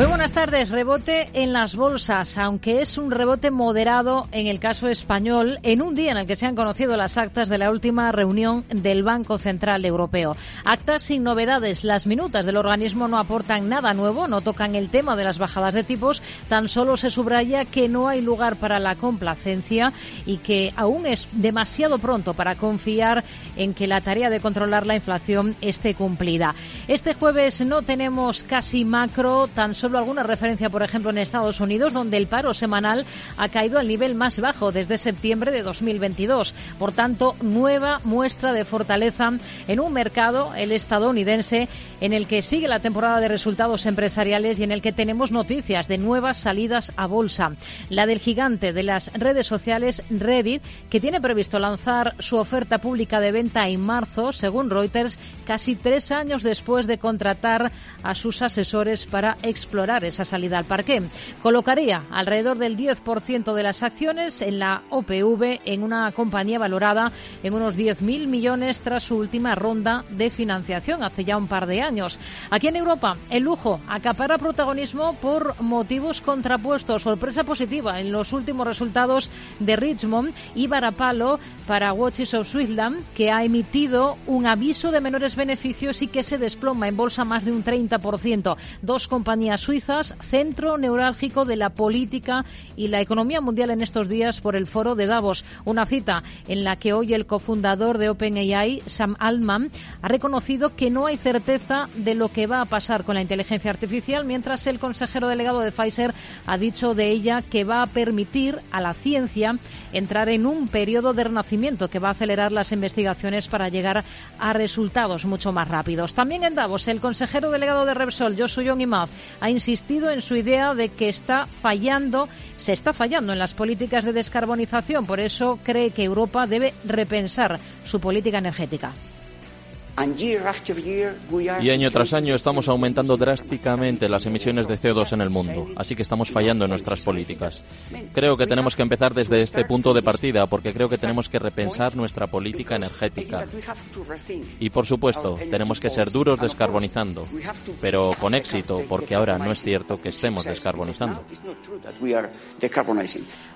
Muy buenas tardes. Rebote en las bolsas, aunque es un rebote moderado en el caso español, en un día en el que se han conocido las actas de la última reunión del Banco Central Europeo. Actas sin novedades. Las minutas del organismo no aportan nada nuevo, no tocan el tema de las bajadas de tipos, tan solo se subraya que no hay lugar para la complacencia y que aún es demasiado pronto para confiar en que la tarea de controlar la inflación esté cumplida. Este jueves no tenemos casi macro, tan solo alguna referencia, por ejemplo, en Estados Unidos, donde el paro semanal ha caído al nivel más bajo desde septiembre de 2022. Por tanto, nueva muestra de fortaleza en un mercado, el estadounidense, en el que sigue la temporada de resultados empresariales y en el que tenemos noticias de nuevas salidas a bolsa. La del gigante de las redes sociales, Reddit, que tiene previsto lanzar su oferta pública de venta en marzo, según Reuters, casi tres años después de contratar a sus asesores para explorar explorar esa salida al parque. Colocaría alrededor del 10% de las acciones en la OPV en una compañía valorada en unos 10.000 millones tras su última ronda de financiación hace ya un par de años. Aquí en Europa, el lujo acapara protagonismo por motivos contrapuestos. Sorpresa positiva en los últimos resultados de Richmond y Varapalo para Watches of Switzerland, que ha emitido un aviso de menores beneficios y que se desploma en bolsa más de un 30%. Dos compañías suizas, centro neurálgico de la política y la economía mundial en estos días por el foro de Davos. Una cita en la que hoy el cofundador de OpenAI, Sam Altman, ha reconocido que no hay certeza de lo que va a pasar con la inteligencia artificial, mientras el consejero delegado de Pfizer ha dicho de ella que va a permitir a la ciencia entrar en un periodo de renacimiento que va a acelerar las investigaciones para llegar a resultados mucho más rápidos. También en Davos, el consejero delegado de Repsol, Young Imaz, ha insistido en su idea de que está fallando, se está fallando en las políticas de descarbonización. Por eso cree que Europa debe repensar su política energética. Y año tras año estamos aumentando drásticamente las emisiones de CO2 en el mundo, así que estamos fallando en nuestras políticas. Creo que tenemos que empezar desde este punto de partida, porque creo que tenemos que repensar nuestra política energética. Y por supuesto, tenemos que ser duros descarbonizando, pero con éxito, porque ahora no es cierto que estemos descarbonizando.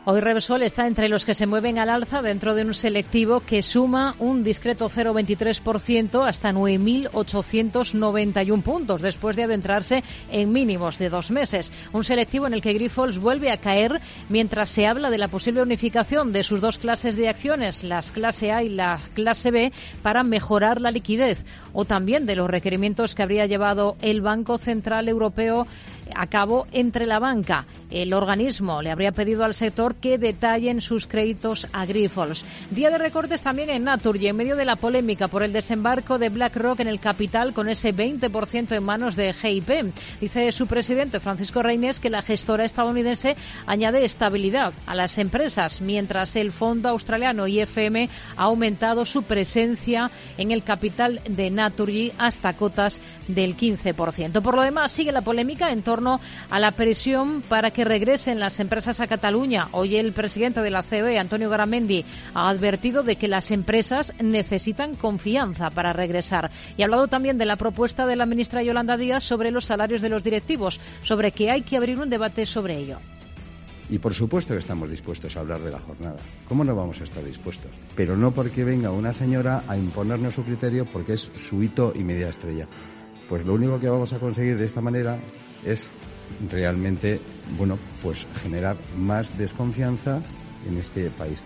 Hoy Repsol está entre los que se mueven al alza dentro de un selectivo que suma un discreto 0,23% hasta 9.891 puntos después de adentrarse en mínimos de dos meses. Un selectivo en el que Grifols vuelve a caer mientras se habla de la posible unificación de sus dos clases de acciones, las clase A y la clase B, para mejorar la liquidez o también de los requerimientos que habría llevado el Banco Central Europeo a cabo entre la banca. El organismo le habría pedido al sector que detallen sus créditos a Grifols. Día de recortes también en Naturgy, en medio de la polémica por el desembarco de BlackRock en el capital con ese 20% en manos de GIP. Dice su presidente Francisco Reynés que la gestora estadounidense añade estabilidad a las empresas, mientras el fondo australiano IFM ha aumentado su presencia en el capital de Naturgy hasta cotas del 15%. Por lo demás, sigue la polémica en torno a la presión para que regresen las empresas a Cataluña. Hoy el presidente de la COE, Antonio Garamendi, ha advertido de que las empresas necesitan confianza para regresar. Y ha hablado también de la propuesta de la ministra Yolanda Díaz sobre los salarios de los directivos, sobre que hay que abrir un debate sobre ello. Y por supuesto que estamos dispuestos a hablar de la jornada. ¿Cómo no vamos a estar dispuestos? Pero no porque venga una señora a imponernos su criterio porque es su hito y media estrella. Pues lo único que vamos a conseguir de esta manera es realmente, bueno, pues generar más desconfianza en este país.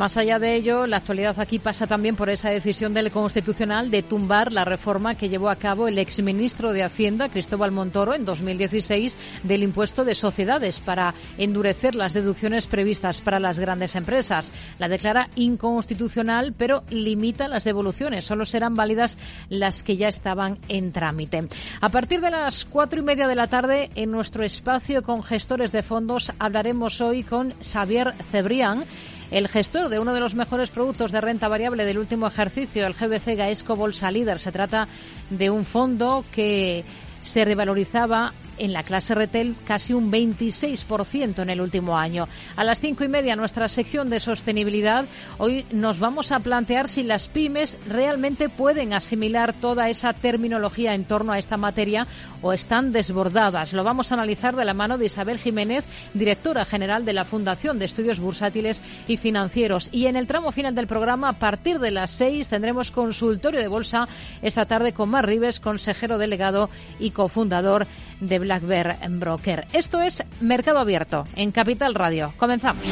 Más allá de ello, la actualidad aquí pasa también por esa decisión del Constitucional de tumbar la reforma que llevó a cabo el exministro de Hacienda, Cristóbal Montoro, en 2016 del impuesto de sociedades para endurecer las deducciones previstas para las grandes empresas. La declara inconstitucional, pero limita las devoluciones. Solo serán válidas las que ya estaban en trámite. A partir de las cuatro y media de la tarde, en nuestro espacio con gestores de fondos, hablaremos hoy con Xavier Cebrián el gestor de uno de los mejores productos de renta variable del último ejercicio, el GBC Gaesco Bolsa Líder. Se trata de un fondo que se revalorizaba en la clase retail casi un 26% en el último año. A las cinco y media, nuestra sección de sostenibilidad, hoy nos vamos a plantear si las pymes realmente pueden asimilar toda esa terminología en torno a esta materia o están desbordadas. Lo vamos a analizar de la mano de Isabel Jiménez, directora general de la Fundación de Estudios Bursátiles y Financieros. Y en el tramo final del programa, a partir de las seis, tendremos consultorio de bolsa esta tarde con Mar Rives, consejero delegado y cofundador de Black Bear Broker. Esto es Mercado Abierto en Capital Radio. Comenzamos.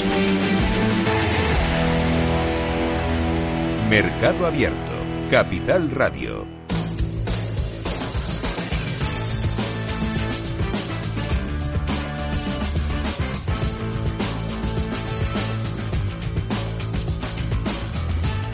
Mercado Abierto, Capital Radio.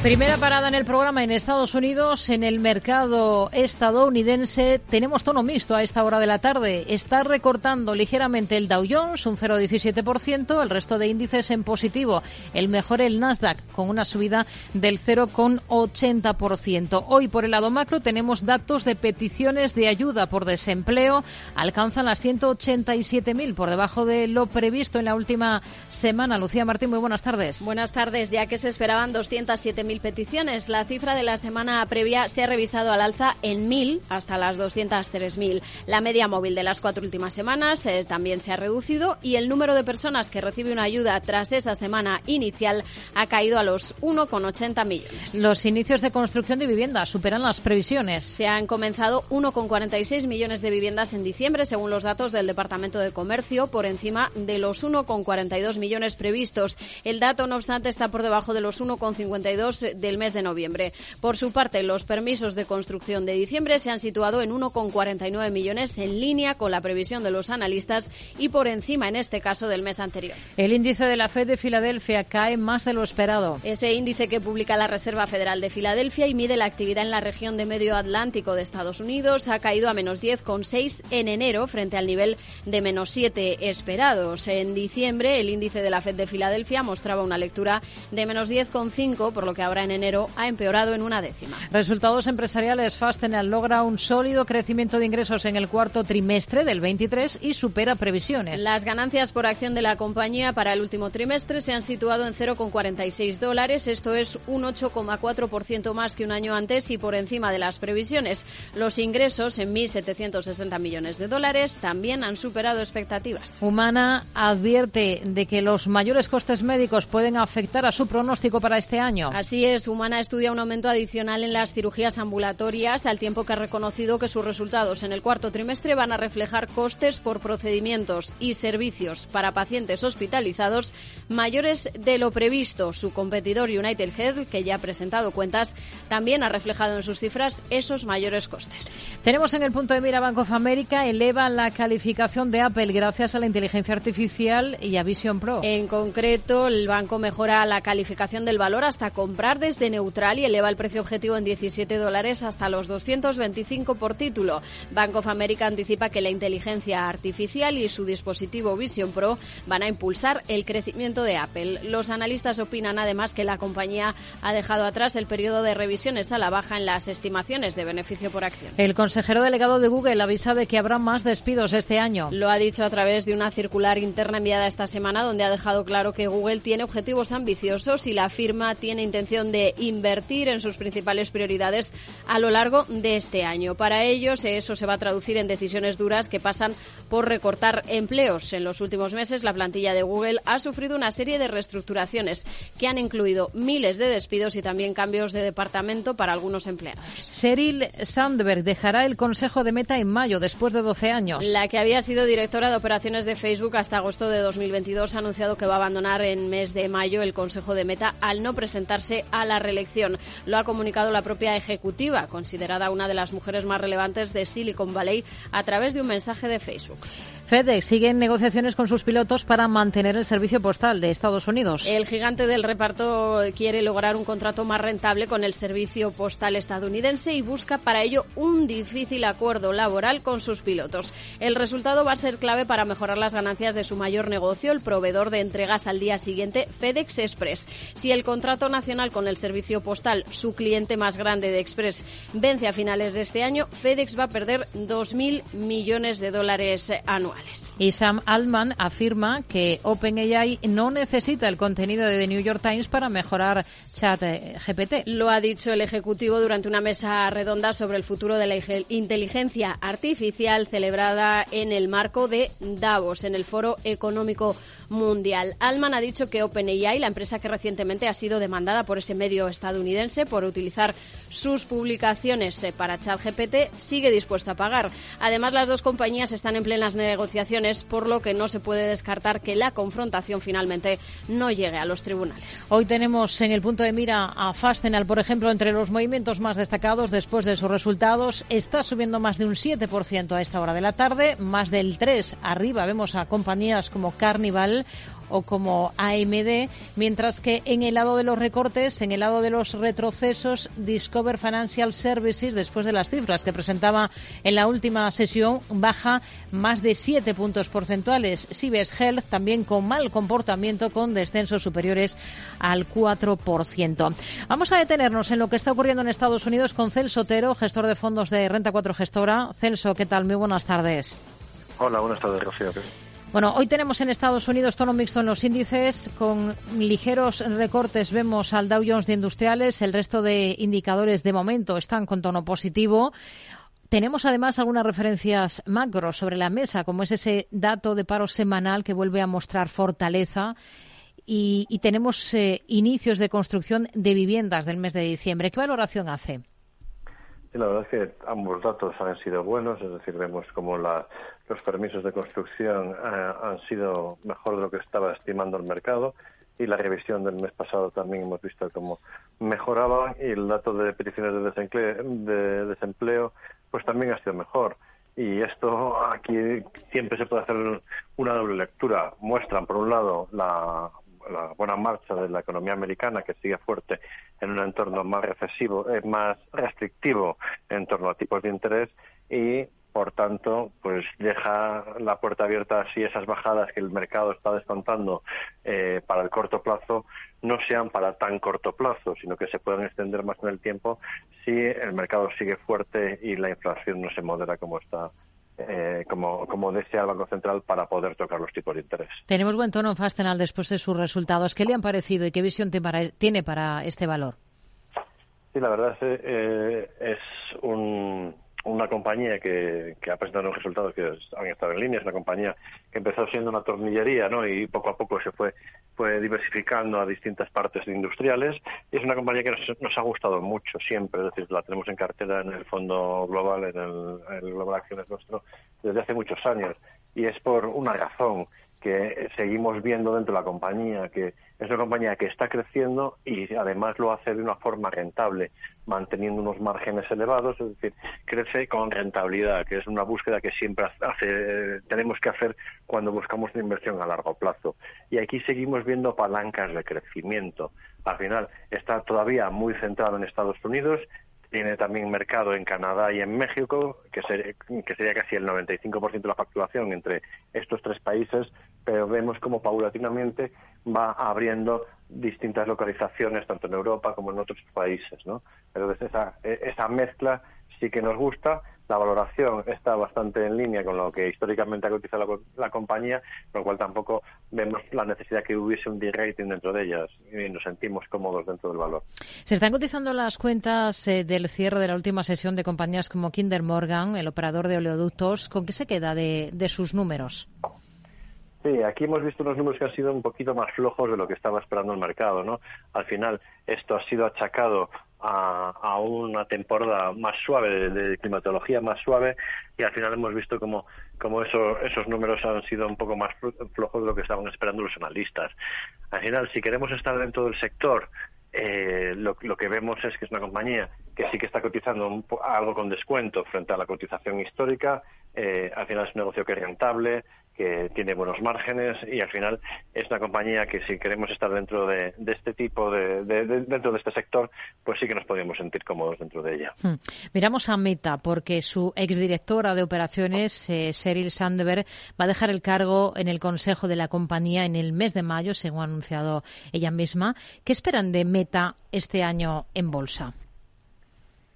Primera parada en el programa en Estados Unidos, en el mercado estadounidense. Tenemos tono mixto a esta hora de la tarde. Está recortando ligeramente el Dow Jones, un 0,17%, el resto de índices en positivo. El mejor el Nasdaq, con una subida del 0,80%. Hoy, por el lado macro, tenemos datos de peticiones de ayuda por desempleo. Alcanzan las 187.000, por debajo de lo previsto en la última semana. Lucía Martín, muy buenas tardes. Buenas tardes, ya que se esperaban 207.000 peticiones. La cifra de la semana previa se ha revisado al alza en 1.000 hasta las 203.000. La media móvil de las cuatro últimas semanas eh, también se ha reducido y el número de personas que recibe una ayuda tras esa semana inicial ha caído a los 1,80 millones. Los inicios de construcción de viviendas superan las previsiones. Se han comenzado 1,46 millones de viviendas en diciembre, según los datos del Departamento de Comercio, por encima de los 1,42 millones previstos. El dato, no obstante, está por debajo de los 1,52 del mes de noviembre. Por su parte, los permisos de construcción de diciembre se han situado en 1,49 millones en línea con la previsión de los analistas y por encima, en este caso, del mes anterior. El índice de la Fed de Filadelfia cae más de lo esperado. Ese índice que publica la Reserva Federal de Filadelfia y mide la actividad en la región de Medio Atlántico de Estados Unidos ha caído a menos 10,6 en enero frente al nivel de menos 7 esperados. En diciembre, el índice de la Fed de Filadelfia mostraba una lectura de menos 10,5, por lo que ahora en enero ha empeorado en una décima. Resultados empresariales. Fastenal logra un sólido crecimiento de ingresos en el cuarto trimestre del 23 y supera previsiones. Las ganancias por acción de la compañía para el último trimestre se han situado en 0,46 dólares. Esto es un 8,4% más que un año antes y por encima de las previsiones. Los ingresos en 1.760 millones de dólares también han superado expectativas. Humana advierte de que los mayores costes médicos pueden afectar a su pronóstico para este año. Así es, Humana estudia un aumento adicional en las cirugías ambulatorias, al tiempo que ha reconocido que sus resultados en el cuarto trimestre van a reflejar costes por procedimientos y servicios para pacientes hospitalizados mayores de lo previsto. Su competidor United Health, que ya ha presentado cuentas, también ha reflejado en sus cifras esos mayores costes. Tenemos en el punto de mira Bank of America, eleva la calificación de Apple gracias a la inteligencia artificial y a Vision Pro. En concreto, el banco mejora la calificación del valor hasta comprar desde neutral y eleva el precio objetivo en 17 dólares hasta los 225 por título. Bank of America anticipa que la inteligencia artificial y su dispositivo Vision Pro van a impulsar el crecimiento de Apple. Los analistas opinan además que la compañía ha dejado atrás el periodo de revisiones a la baja en las estimaciones de beneficio por acción. El consejero delegado de Google avisa de que habrá más despidos este año. Lo ha dicho a través de una circular interna enviada esta semana donde ha dejado claro que Google tiene objetivos ambiciosos y la firma tiene intención intención de invertir en sus principales prioridades a lo largo de este año. Para ellos, eso se va a traducir en decisiones duras que pasan por recortar empleos. En los últimos meses, la plantilla de Google ha sufrido una serie de reestructuraciones que han incluido miles de despidos y también cambios de departamento para algunos empleados. Sheryl Sandberg dejará el Consejo de Meta en mayo, después de 12 años. La que había sido directora de operaciones de Facebook hasta agosto de 2022 ha anunciado que va a abandonar en mes de mayo el Consejo de Meta al no presentarse a la reelección. Lo ha comunicado la propia ejecutiva, considerada una de las mujeres más relevantes de Silicon Valley, a través de un mensaje de Facebook. FedEx sigue en negociaciones con sus pilotos para mantener el servicio postal de Estados Unidos. El gigante del reparto quiere lograr un contrato más rentable con el servicio postal estadounidense y busca para ello un difícil acuerdo laboral con sus pilotos. El resultado va a ser clave para mejorar las ganancias de su mayor negocio, el proveedor de entregas al día siguiente, FedEx Express. Si el contrato nacional con el servicio postal, su cliente más grande de Express, vence a finales de este año, FedEx va a perder 2.000 millones de dólares anuales. Y Sam Altman afirma que OpenAI no necesita el contenido de The New York Times para mejorar Chat eh, GPT. Lo ha dicho el Ejecutivo durante una mesa redonda sobre el futuro de la inteligencia artificial celebrada en el marco de Davos, en el Foro Económico mundial. Alman ha dicho que OpenAI, la empresa que recientemente ha sido demandada por ese medio estadounidense por utilizar sus publicaciones eh, para ChatGPT, sigue dispuesta a pagar. Además, las dos compañías están en plenas negociaciones, por lo que no se puede descartar que la confrontación finalmente no llegue a los tribunales. Hoy tenemos en el punto de mira a Fastenal, por ejemplo, entre los movimientos más destacados después de sus resultados. Está subiendo más de un 7% a esta hora de la tarde, más del 3% arriba. Vemos a compañías como Carnival o como AMD, mientras que en el lado de los recortes, en el lado de los retrocesos, Discover Financial Services, después de las cifras que presentaba en la última sesión, baja más de 7 puntos porcentuales. Cibes Health también con mal comportamiento, con descensos superiores al 4%. Vamos a detenernos en lo que está ocurriendo en Estados Unidos con Celso Otero, gestor de fondos de Renta 4 Gestora. Celso, ¿qué tal? Muy buenas tardes. Hola, buenas tardes, Rocío. Bueno, hoy tenemos en Estados Unidos tono mixto en los índices, con ligeros recortes vemos al Dow Jones de Industriales, el resto de indicadores de momento están con tono positivo. Tenemos además algunas referencias macro sobre la mesa, como es ese dato de paro semanal que vuelve a mostrar fortaleza y, tenemos eh, inicios de construcción de viviendas del mes de diciembre. ¿Qué valoración hace? La verdad es que ambos datos han sido buenos, es decir, vemos como la, los permisos de construcción eh, han sido mejor de lo que estaba estimando el mercado y la revisión del mes pasado también hemos visto cómo mejoraban y el dato de peticiones de desempleo, de desempleo pues también ha sido mejor. Y esto aquí siempre se puede hacer una doble lectura. Muestran, por un lado, la la buena marcha de la economía americana que sigue fuerte en un entorno más recesivo, eh, más restrictivo en torno a tipos de interés y por tanto, pues deja la puerta abierta si esas bajadas que el mercado está descontando eh, para el corto plazo no sean para tan corto plazo, sino que se puedan extender más en el tiempo si el mercado sigue fuerte y la inflación no se modera como está eh, como, como desea el Banco Central para poder tocar los tipos de interés. Tenemos buen tono en Fastenal después de sus resultados. ¿Qué le han parecido y qué visión tiene para este valor? Sí, la verdad es, eh, es un, una compañía que, que, ha presentado unos resultados que han estado en línea, es una compañía que empezó siendo una tornillería ¿no? y poco a poco se fue, fue diversificando a distintas partes industriales. Y es una compañía que nos, ha gustado mucho siempre, es decir, la tenemos en cartera en el fondo global, en el, el Global Acciones nuestro, desde hace muchos años. Y es por una razón que seguimos viendo dentro de la compañía, que es una compañía que está creciendo y además lo hace de una forma rentable, manteniendo unos márgenes elevados, es decir, crece con rentabilidad, que es una búsqueda que siempre hace, tenemos que hacer cuando buscamos una inversión a largo plazo. Y aquí seguimos viendo palancas de crecimiento. Al final está todavía muy centrado en Estados Unidos, tiene también mercado en Canadá y en México, que, que sería casi el 95% de la facturación entre estos tres países, pero vemos como paulatinamente va abriendo distintas localizaciones, tanto en Europa como en otros países. ¿no? Pero esa, esa mezcla sí que nos gusta, la valoración está bastante en línea con lo que históricamente ha cotizado la, compañía, con lo cual tampoco vemos la necesidad que hubiese un de-rating dentro de ellas y nos sentimos cómodos dentro del valor. Se están cotizando las cuentas eh, del cierre de la última sesión de compañías como Kinder Morgan, el operador de oleoductos. ¿Con qué se queda de, de sus números? Sí, aquí hemos visto unos números que han sido un poquito más flojos de lo que estaba esperando el mercado, ¿no? Al final, esto ha sido achacado a, una temporada más suave, de, climatología más suave, y al final hemos visto como, como esos números han sido un poco más flojos de lo que estaban esperando los analistas. Al final, si queremos estar dentro del sector, eh, lo, que vemos es que es una compañía que sí que está cotizando algo con descuento frente a la cotización histórica. Eh, al final es un negocio que es rentable, que tiene buenos márgenes y al final es una compañía que si queremos estar dentro de, este tipo de, dentro de este sector pues sí que nos podríamos sentir cómodos dentro de ella. Hmm. miramos a Meta porque su exdirectora de operaciones eh, Sheryl Sandberg va a dejar el cargo en el consejo de la compañía en el mes de mayo según ha anunciado ella misma. Qué esperan de Meta este año en bolsa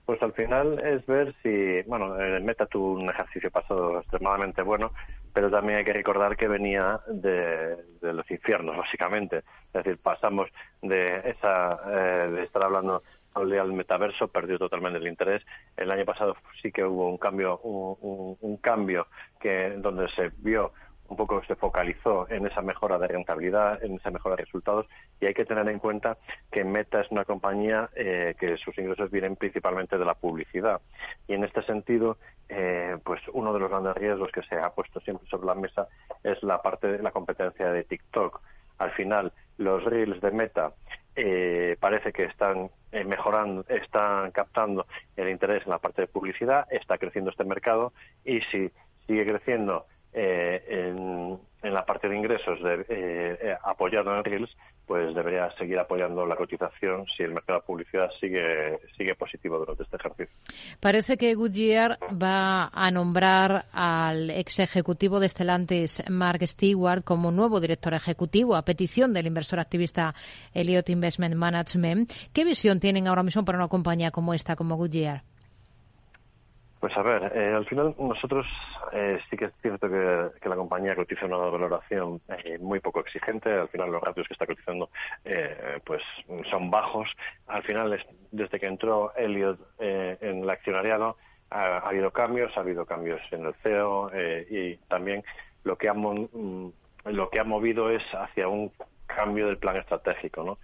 pues al final es ver si, bueno, Meta tuvo un ejercicio pasado extremadamente bueno, pero también hay que recordar que venía de, los infiernos, básicamente. Es decir, pasamos de esa eh, de estar hablando al metaverso, perdió totalmente el interés. El año pasado sí que hubo un cambio, un cambio que donde se vio un poco se focalizó en esa mejora de rentabilidad, en esa mejora de resultados y hay que tener en cuenta que Meta es una compañía eh, que sus ingresos vienen principalmente de la publicidad y en este sentido eh, pues uno de los grandes riesgos que se ha puesto siempre sobre la mesa es la parte de la competencia de TikTok. Al final los reels de Meta eh, parece que están mejorando, están captando el interés en la parte de publicidad, está creciendo este mercado y si sigue creciendo eh, en, la parte de ingresos de, eh, eh, apoyado en Reels, pues debería seguir apoyando la cotización si el mercado de publicidad sigue, sigue positivo durante este ejercicio. Parece que Goodyear va a nombrar al ex ejecutivo de Stellantis, Mark Stewart, como nuevo director ejecutivo a petición del inversor activista Elliott Investment Management. ¿Qué visión tienen ahora mismo para una compañía como esta, como Goodyear? Pues a ver, eh, al final nosotros eh, sí que es cierto que, la compañía cotiza una valoración eh, muy poco exigente. Al final los ratios que está cotizando pues son bajos. Al final, desde que entró Elliot en el accionariado, ha, habido cambios, ha habido cambios en el CEO y también lo que ha mm, lo que ha movido es hacia un cambio del plan estratégico. ¿no?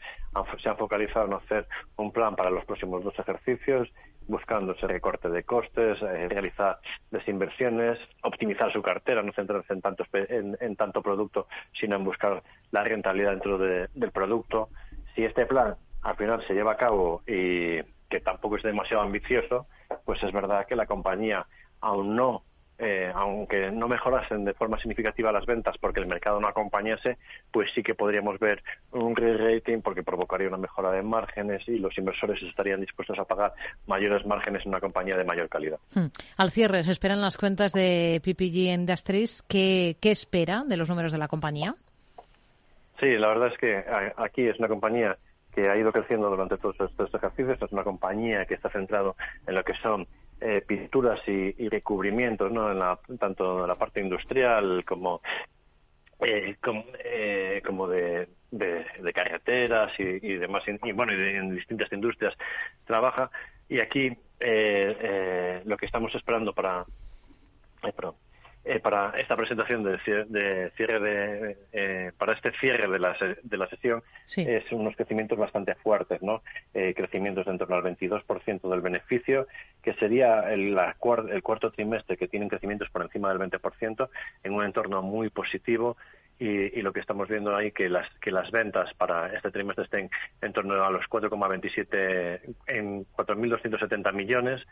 Se han focalizado en hacer un plan para los próximos dos ejercicios buscando ese recorte de costes, eh, realizar desinversiones, optimizar su cartera, no centrarse en tanto, en, tanto producto, sino en buscar la rentabilidad dentro del producto. Si este plan al final se lleva a cabo y que tampoco es demasiado ambicioso, pues es verdad que la compañía, aún no eh, aunque no mejorasen de forma significativa las ventas porque el mercado no acompañase, pues sí que podríamos ver un re-rating porque provocaría una mejora de márgenes y los inversores estarían dispuestos a pagar mayores márgenes en una compañía de mayor calidad. Hmm. Al cierre, se esperan las cuentas de PPG Industries. ¿Qué, ¿Qué espera de los números de la compañía? Sí, la verdad es que aquí es una compañía que ha ido creciendo durante todos estos ejercicios. Es una compañía que está centrado en lo que son eh, pinturas y, recubrimientos, ¿no? En la, tanto en la parte industrial como eh, eh, como, de, de, carreteras y, demás, y, bueno, y en distintas industrias trabaja. Y aquí lo que estamos esperando para, eh, para esta presentación de, cierre de, eh, para este cierre de la, de la sesión es unos crecimientos bastante fuertes, ¿no? Eh, crecimientos en torno al 22% del beneficio, que sería el, el cuarto trimestre que tienen crecimientos por encima del 20% en un entorno muy positivo. Y, y, lo que estamos viendo ahí que las que las ventas para este trimestre estén en torno a los 4,27 en 4.270 millones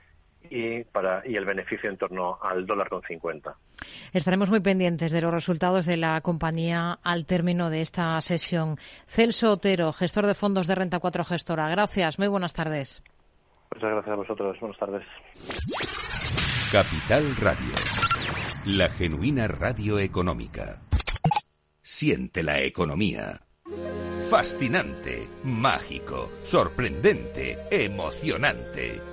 y, para, y el beneficio en torno al dólar con 50. Estaremos muy pendientes de los resultados de la compañía al término de esta sesión. Celso Otero, gestor de fondos de Renta 4 Gestora. Gracias, muy buenas tardes. Muchas gracias a vosotros. Buenas tardes. Capital Radio, la genuina radio económica. Siente la economía. Fascinante, mágico, sorprendente, emocionante.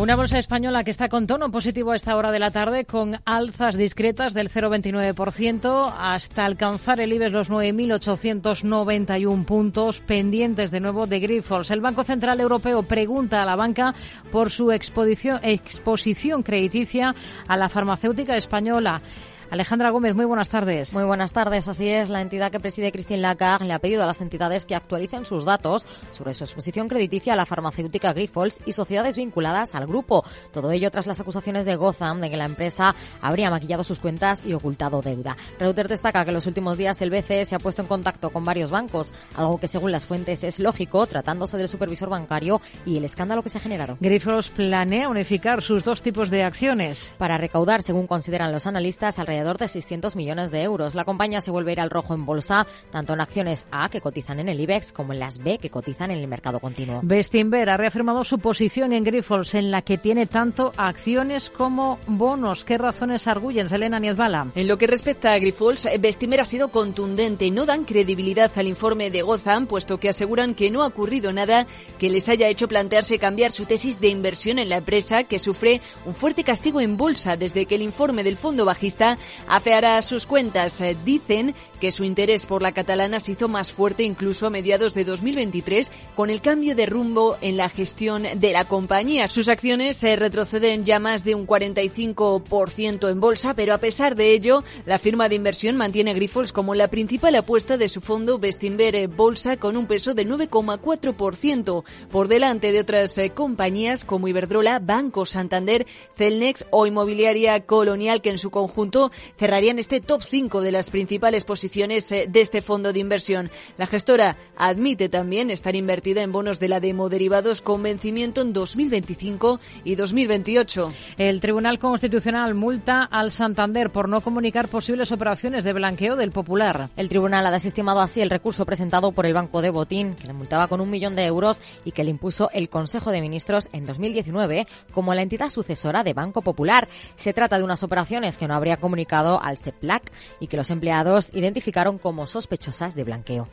Una bolsa española que está con tono positivo a esta hora de la tarde, con alzas discretas del 0,29% hasta alcanzar el IBEX los 9.891 puntos, pendientes de nuevo de Grifols. El Banco Central Europeo pregunta a la banca por su exposición, exposición crediticia a la farmacéutica española. Alejandra Gómez, muy buenas tardes. Muy buenas tardes. Así es, la entidad que preside Christine Lagarde le ha pedido a las entidades que actualicen sus datos sobre su exposición crediticia a la farmacéutica Grifols y sociedades vinculadas al grupo. Todo ello tras las acusaciones de Gotham de que la empresa habría maquillado sus cuentas y ocultado deuda. Reuters destaca que en los últimos días el BCE se ha puesto en contacto con varios bancos, algo que según las fuentes es lógico tratándose del supervisor bancario y el escándalo que se ha generado. Grifols planea unificar sus dos tipos de acciones. Para recaudar, según consideran los analistas, alrededor de 600 millones de euros. La compañía se vuelve a ir al rojo en bolsa, tanto en acciones A, que cotizan en el IBEX, como en las B, que cotizan en el mercado continuo. Bestinver ha reafirmado su posición en Grifols, en la que tiene tanto acciones como bonos. ¿Qué razones arguyen, Selena Niezbala? En lo que respecta a Grifols, Bestinver ha sido contundente. No dan credibilidad al informe de Gotham, puesto que aseguran que no ha ocurrido nada que les haya hecho plantearse cambiar su tesis de inversión en la empresa, que sufre un fuerte castigo en bolsa desde que el informe del fondo bajista afeará sus cuentas. Eh, dicen que su interés por la catalana se hizo más fuerte incluso a mediados de 2023 con el cambio de rumbo en la gestión de la compañía. Sus acciones se retroceden ya más de un 45% en bolsa, pero a pesar de ello, la firma de inversión mantiene a Grifols como la principal apuesta de su fondo Bestinver Bolsa con un peso del 9,4% por delante de otras eh, compañías como Iberdrola, Banco Santander, Celnex o Inmobiliaria Colonial que en su conjunto cerrarían este top 5 de las principales posiciones eh, de este fondo de inversión. La gestora admite también estar invertida en bonos de la demo derivados con vencimiento en 2025 y 2028. El Tribunal Constitucional multa al Santander por no comunicar posibles operaciones de blanqueo del Popular. El tribunal ha desestimado así el recurso presentado por el Banco de Botín, que le multaba con un millón de euros y que le impuso el Consejo de Ministros en 2019 como la entidad sucesora de Banco Popular. Se trata de unas operaciones que no habría comunicado al CEPLAC y que los empleados identificaron como sospechosas de blanqueo.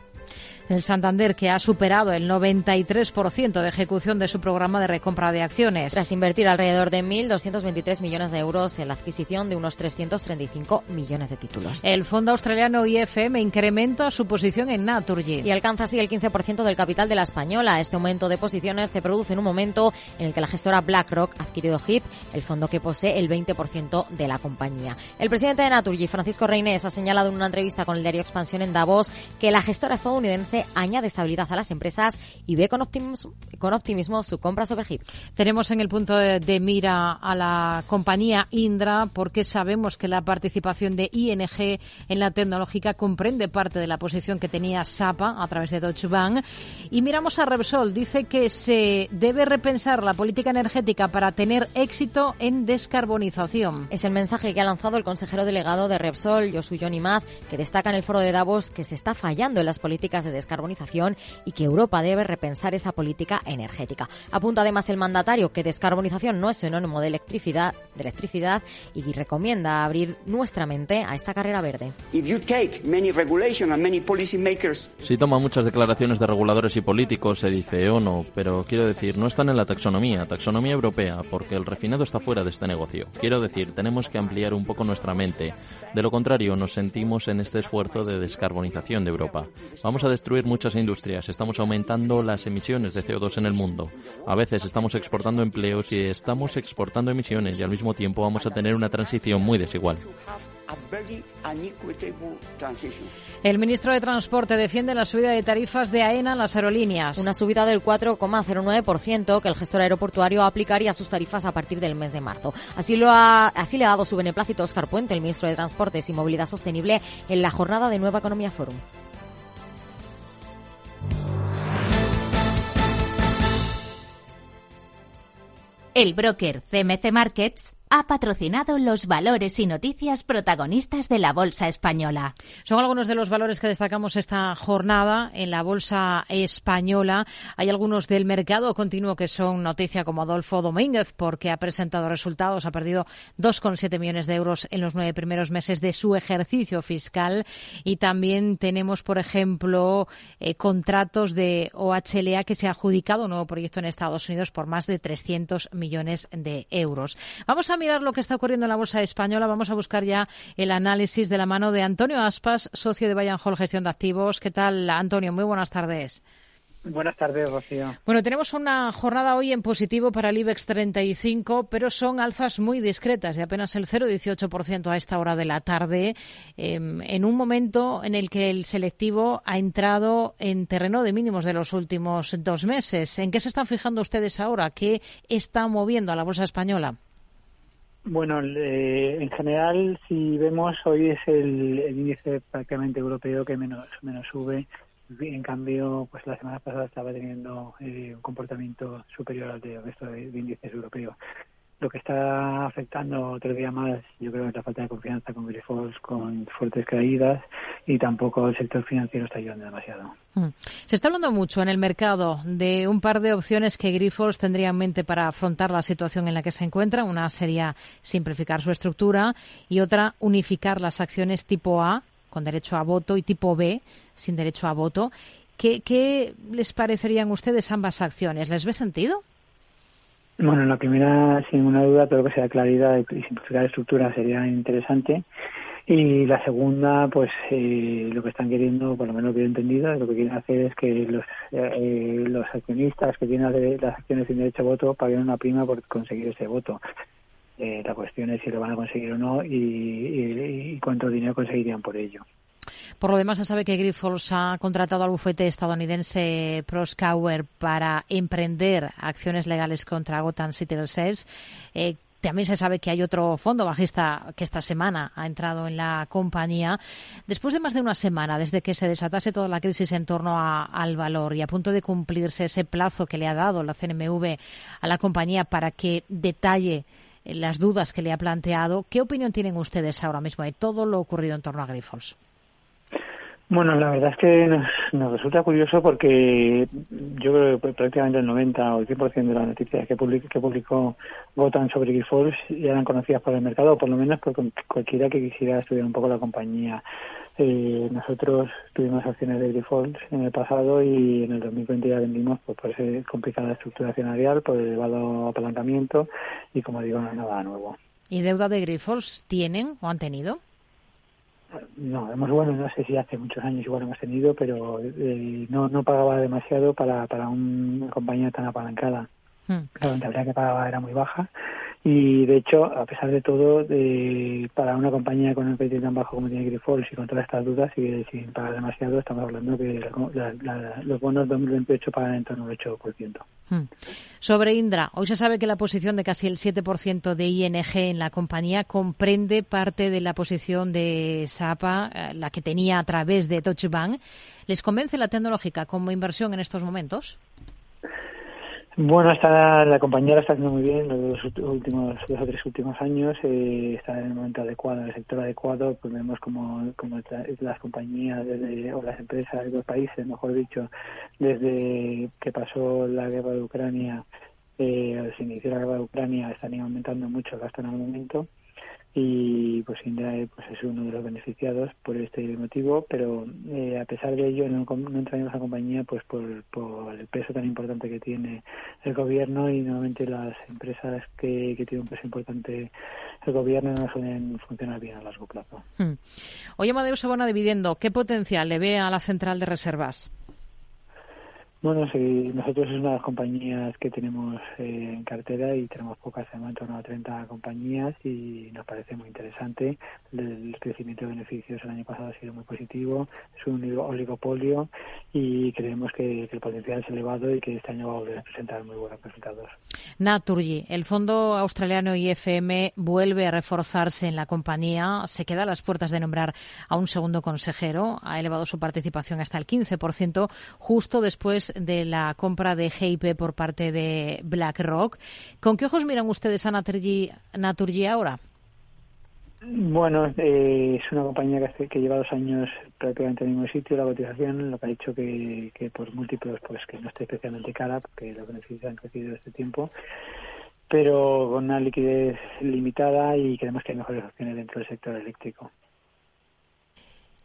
El Santander, que ha superado el 93% de ejecución de su programa de recompra de acciones. Tras invertir alrededor de 1.223 millones de euros en la adquisición de unos 335 millones de títulos. El fondo australiano IFM incrementa su posición en Naturgy. Y alcanza así el 15% del capital de la española. Este aumento de posiciones se produce en un momento en el que la gestora BlackRock ha adquirido HIP, el fondo que posee el 20% de la compañía. El presidente de Naturgy, Francisco Reynés, ha señalado en una entrevista con el diario Expansión en Davos que la gestora estadounidense añade estabilidad a las empresas y ve con optimismo, con optimismo su compra sobre HIP. Tenemos en el punto de, de, mira a la compañía Indra porque sabemos que la participación de ING en la tecnológica comprende parte de la posición que tenía SAPA a través de Deutsche Bank. Y miramos a Repsol. Dice que se debe repensar la política energética para tener éxito en descarbonización. Es el mensaje que ha lanzado el consejero delegado de Repsol, Josu Johnny Maz, que destaca en el foro de Davos que se está fallando en las políticas de descarbonización descarbonización y que Europa debe repensar esa política energética. Apunta además el mandatario que descarbonización no es sinónimo de electricidad, de electricidad y recomienda abrir nuestra mente a esta carrera verde. Si toma muchas declaraciones de reguladores y políticos, se dice o no, pero quiero decir, no están en la taxonomía, taxonomía europea, porque el refinado está fuera de este negocio. Quiero decir, tenemos que ampliar un poco nuestra mente. De lo contrario, nos sentimos en este esfuerzo de descarbonización de Europa. Vamos a destruir destruir muchas industrias, estamos aumentando las emisiones de CO2 en el mundo. A veces estamos exportando empleos y estamos exportando emisiones y al mismo tiempo vamos a tener una transición muy desigual. El ministro de Transporte defiende la subida de tarifas de AENA a las aerolíneas. Una subida del 4,09% que el gestor aeroportuario aplicaría a sus tarifas a partir del mes de marzo. Así, lo ha, así le ha dado su beneplácito Oscar Puente, el ministro de Transportes y Movilidad Sostenible, en la jornada de Nueva Economía Forum. El broker CMC Markets ha patrocinado los valores y noticias protagonistas de la Bolsa Española. Son algunos de los valores que destacamos esta jornada en la Bolsa Española. Hay algunos del mercado continuo que son noticia como Adolfo Domínguez porque ha presentado resultados, ha perdido 2,7 millones de euros en los nueve primeros meses de su ejercicio fiscal y también tenemos, por ejemplo, eh, contratos de OHLA que se ha adjudicado un nuevo proyecto en Estados Unidos por más de 300 millones de euros. Vamos a mirar lo que está ocurriendo en la bolsa española, vamos a buscar ya el análisis de la mano de Antonio Aspas, socio de Bayern Hall Gestión de Activos. ¿Qué tal, Antonio? Muy buenas tardes. Buenas tardes, Rocío. Bueno, tenemos una jornada hoy en positivo para el IBEX 35, pero son alzas muy discretas, de apenas el 0,18% a esta hora de la tarde, em, en un momento en el que el selectivo ha entrado en terreno de mínimos de los últimos dos meses. ¿En qué se están fijando ustedes ahora? ¿Qué está moviendo a la bolsa española? Bueno, eh, en general, si vemos, hoy es el, índice prácticamente europeo que menos, menos sube. En cambio, pues la semana pasada estaba teniendo eh, un comportamiento superior al del resto de índices europeos lo que está afectando otro día más, yo creo es la falta de confianza con Grifols, con fuertes caídas y tampoco el sector financiero está ayudando demasiado. Mm. Se está hablando mucho en el mercado de un par de opciones que Grifols tendría en mente para afrontar la situación en la que se encuentra. Una sería simplificar su estructura y otra unificar las acciones tipo A con derecho a voto y tipo B sin derecho a voto. ¿Qué, qué les parecerían ustedes ambas acciones? ¿Les ve sentido? Bueno, la primera, sin ninguna duda, todo lo que sea claridad y simplificar estructura sería interesante. Y la segunda, pues eh, lo que están queriendo, por lo menos lo que he entendido, lo que quieren hacer es que los, eh, los accionistas que tienen las acciones sin derecho a voto paguen una prima por conseguir ese voto. Eh, la cuestión es si lo van a conseguir o no y cuánto dinero conseguirían por ello. Por lo demás, se sabe que Grifols ha contratado al bufete estadounidense Proskauer para emprender acciones legales contra Gotham City eh, también se sabe que hay otro fondo bajista que esta semana ha entrado en la compañía. Después de más de una semana desde que se desatase toda la crisis en torno al valor y a punto de cumplirse ese plazo que le ha dado la CNMV a la compañía para que detalle las dudas que le ha planteado, ¿qué opinión tienen ustedes ahora mismo de todo lo ocurrido en torno a Grifols? Bueno, la verdad es que nos, resulta curioso porque yo creo que prácticamente el 90 o el 100% de las noticias que, que publicó Gotham sobre Grifols ya eran conocidas por el mercado, o por lo menos por cualquiera que quisiera estudiar un poco la compañía. Eh, nosotros tuvimos acciones de Grifols en el pasado y en el 2020 ya vendimos pues, por esa complicada estructura accionarial, por el elevado apalancamiento y, como digo, no nada nuevo. ¿Y deuda de Grifols tienen o han tenido? No, hemos, bueno, no sé si hace muchos años igual hemos tenido, pero eh, no, no pagaba demasiado para, para una compañía tan apalancada. Hmm. La rentabilidad que pagaba era muy baja y de hecho, a pesar de todo, de, para una compañía con un precio tan bajo como tiene Grifols y con todas estas dudas, sigue sin pagar demasiado, estamos hablando que los bonos 2028 pagan en torno al 8%. Hmm. Sobre Indra, hoy se sabe que la posición de casi el 7% de ING en la compañía comprende parte de la posición de SAPA, eh, la que tenía a través de Deutsche Bank. ¿Les convence la tecnológica como inversión en estos momentos? Bueno, está, la compañía está haciendo muy bien los últimos dos o tres últimos años. Eh, está en el momento adecuado, en el sector adecuado. Pues vemos como, como las compañías o las empresas de los países, mejor dicho, desde que pasó la guerra de Ucrania, eh, se inició la guerra de Ucrania, están aumentando mucho el gasto en el momento y pues Indra pues es uno de los beneficiados por este motivo pero eh, a pesar de ello no, no entrañamos a compañía pues por, el peso tan importante que tiene el gobierno y nuevamente las empresas que, tienen un peso importante el gobierno no suelen funcionar bien a largo plazo. Hmm. Oye, Amadeus Sabona dividiendo, ¿qué potencial le ve a la central de reservas? Bueno, sí, nosotros es una de las compañías que tenemos eh, en cartera y tenemos pocas, en torno a 30 compañías y nos parece muy interesante. El, crecimiento de beneficios el año pasado ha sido muy positivo, es un oligopolio y creemos que, el potencial es elevado y que este año va a volver a presentar muy buenos resultados. Naturgy, el fondo australiano IFM vuelve a reforzarse en la compañía, se queda a las puertas de nombrar a un segundo consejero, ha elevado su participación hasta el 15% justo después de la compra de GIP por parte de BlackRock. ¿Con qué ojos miran ustedes a Naturgy, ahora? Bueno, eh, es una compañía que, lleva dos años prácticamente en el mismo sitio, la cotización, lo que ha dicho que, que por múltiplos, pues que no esté especialmente cara, porque los beneficios han crecido este tiempo, pero con una liquidez limitada y creemos que hay mejores opciones dentro del sector eléctrico.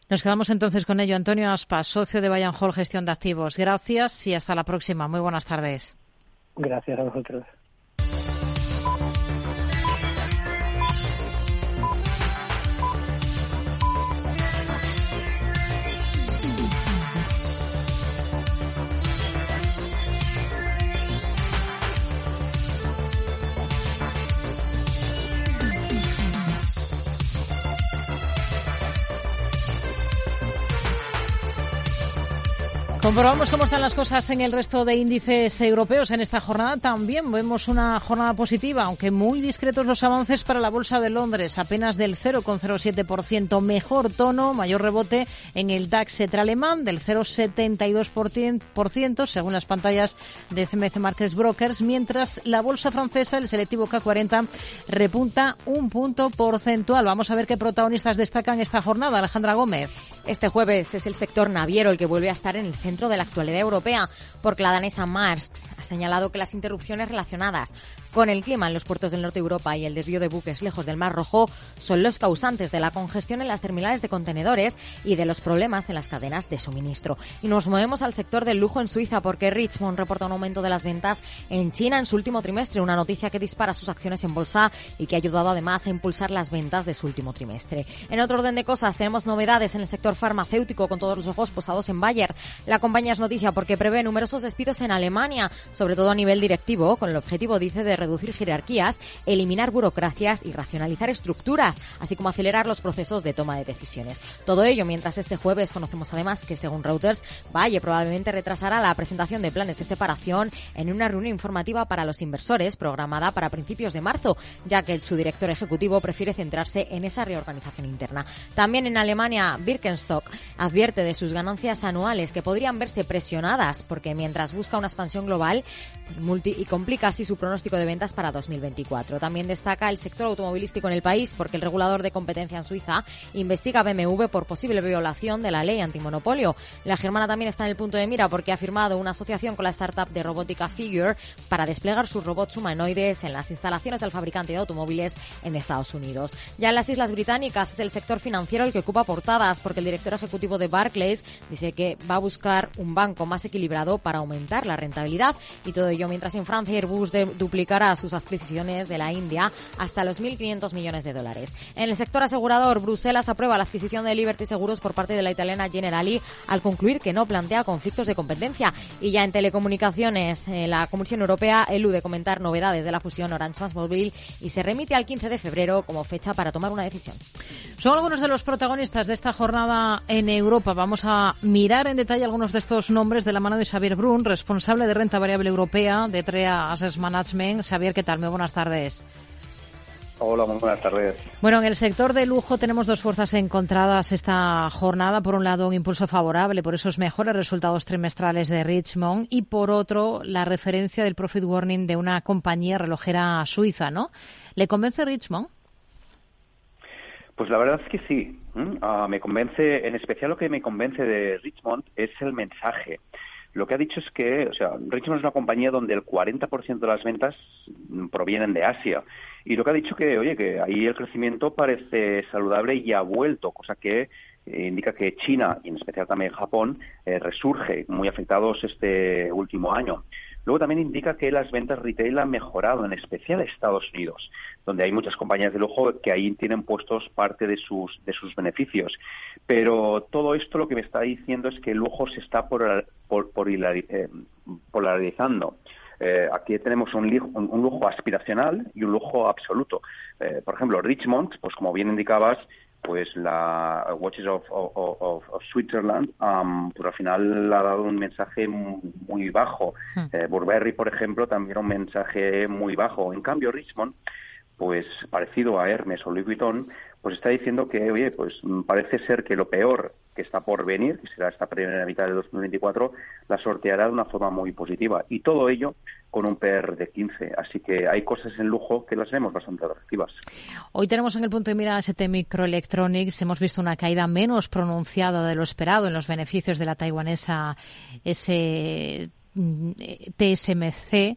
Nos quedamos entonces con ello. Antonio Aspas, socio de Bayern Gestión de Activos. Gracias y hasta la próxima. Muy buenas tardes. Gracias a vosotros. Comprobamos cómo están las cosas en el resto de índices europeos en esta jornada. También vemos una jornada positiva, aunque muy discretos los avances para la Bolsa de Londres, apenas del 0,07%. Mejor tono, mayor rebote en el DAX alemán del 0,72%, según las pantallas de CMC Markets Brokers, mientras la Bolsa francesa, el selectivo K40, repunta un punto porcentual. Vamos a ver qué protagonistas destacan esta jornada. Alejandra Gómez. Este jueves es el sector naviero el que vuelve a estar en el centro de la actualidad europea, porque la danesa Maersk ha señalado que las interrupciones relacionadas con el clima en los puertos del norte de Europa y el desvío de buques lejos del Mar Rojo son los causantes de la congestión en las terminales de contenedores y de los problemas en las cadenas de suministro. Y nos movemos al sector del lujo en Suiza porque Richmond reporta un aumento de las ventas en China en su último trimestre, una noticia que dispara sus acciones en bolsa y que ha ayudado además a impulsar las ventas de su último trimestre. En otro orden de cosas, tenemos novedades en el sector farmacéutico con todos los ojos posados en Bayer. La compañía es noticia porque prevé numerosos despidos en Alemania, sobre todo a nivel directivo, con el objetivo, dice, de reducir jerarquías, eliminar burocracias y racionalizar estructuras, así como acelerar los procesos de toma de decisiones. Todo ello mientras este jueves conocemos además que, según Reuters, Valle probablemente retrasará la presentación de planes de separación en una reunión informativa para los inversores programada para principios de marzo, ya que su director ejecutivo prefiere centrarse en esa reorganización interna. También en Alemania, Birkenstock advierte de sus ganancias anuales que podrían verse presionadas porque mientras busca una expansión global multi y complica así su pronóstico de ventas para 2024. También destaca el sector automovilístico en el país porque el regulador de competencia en Suiza investiga a BMW por posible violación de la ley antimonopolio. La germana también está en el punto de mira porque ha firmado una asociación con la startup de robótica Figure para desplegar sus robots humanoides en las instalaciones del fabricante de automóviles en Estados Unidos. Ya en las Islas Británicas es el sector financiero el que ocupa portadas porque el director ejecutivo de Barclays dice que va a buscar un banco más equilibrado para aumentar la rentabilidad y todo ello mientras en Francia Airbus duplicará sus adquisiciones de la India hasta los 1.500 millones de dólares. En el sector asegurador, Bruselas aprueba la adquisición de Liberty Seguros por parte de la italiana Generali al concluir que no plantea conflictos de competencia. Y ya en telecomunicaciones, eh, la Comisión Europea elude comentar novedades de la fusión Orange Mobile y se remite al 15 de febrero como fecha para tomar una decisión. Son algunos de los protagonistas de esta jornada en Europa. Vamos a mirar en detalle algunos de estos nombres de la mano de Xavier Brun, responsable de renta variable europea de TREA Assets Management. Xavier, ¿qué tal? Muy buenas tardes. Hola, muy buenas tardes. Bueno, en el sector de lujo tenemos dos fuerzas encontradas esta jornada. Por un lado, un impulso favorable por esos mejores resultados trimestrales de Richmond y por otro, la referencia del profit warning de una compañía relojera suiza, ¿no? ¿Le convence Richmond? Pues la verdad es que sí. Ah, me convence, en especial lo que me convence de Richmond es el mensaje. Lo que ha dicho es que, o sea, Richmond es una compañía donde el 40% de las ventas provienen de Asia. Y lo que ha dicho que, oye, que ahí el crecimiento parece saludable y ha vuelto, cosa que indica que China y en especial también Japón resurge muy afectados este último año. Luego también indica que las ventas retail han mejorado, en especial en Estados Unidos, donde hay muchas compañías de lujo que ahí tienen puestos parte de sus, de sus beneficios. Pero todo esto lo que me está diciendo es que el lujo se está por, por, eh, polarizando. Eh, aquí tenemos un, lujo aspiracional y un lujo absoluto. Eh, por ejemplo, Richmond, pues como bien indicabas, pues la Watches of, of, Switzerland, um, pues al final ha dado un mensaje muy bajo. Hmm. Eh, Burberry, por ejemplo, también un mensaje muy bajo. En cambio, Richmond, pues parecido a Hermes o Louis Vuitton, pues está diciendo que, oye, pues parece ser que lo peor que está por venir, que será esta primera mitad de 2024, la sorteará de una forma muy positiva. Y todo ello con un PR de 15. Así que hay cosas en lujo que las vemos bastante atractivas. Hoy tenemos en el punto de mira ST Microelectronics. Hemos visto una caída menos pronunciada de lo esperado en los beneficios de la taiwanesa TSMC.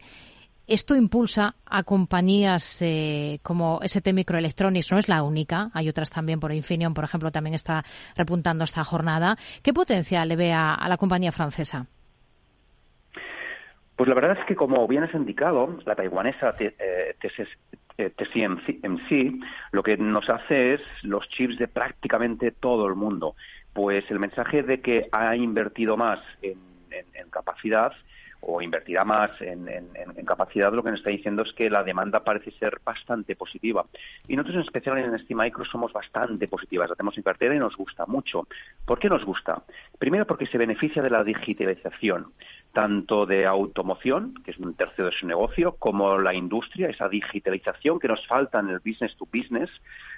Esto impulsa a compañías eh, como ST Microelectronics, no es la única, hay otras también, por Infineon, por ejemplo, también está repuntando esta jornada. ¿Qué potencial le ve a, la compañía francesa? Pues la verdad es que, como bien has indicado, la taiwanesa TSMC eh, lo que nos hace es los chips de prácticamente todo el mundo. Pues el mensaje de que ha invertido más en capacidad o invertirá más en, capacidad, lo que nos está diciendo es que la demanda parece ser bastante positiva. Y nosotros en especial en STMicro somos bastante positivas, la tenemos en y nos gusta mucho. ¿Por qué nos gusta? Primero porque se beneficia de la digitalización, tanto de automoción, que es un tercio de su negocio, como la industria, esa digitalización que nos falta en el business to business,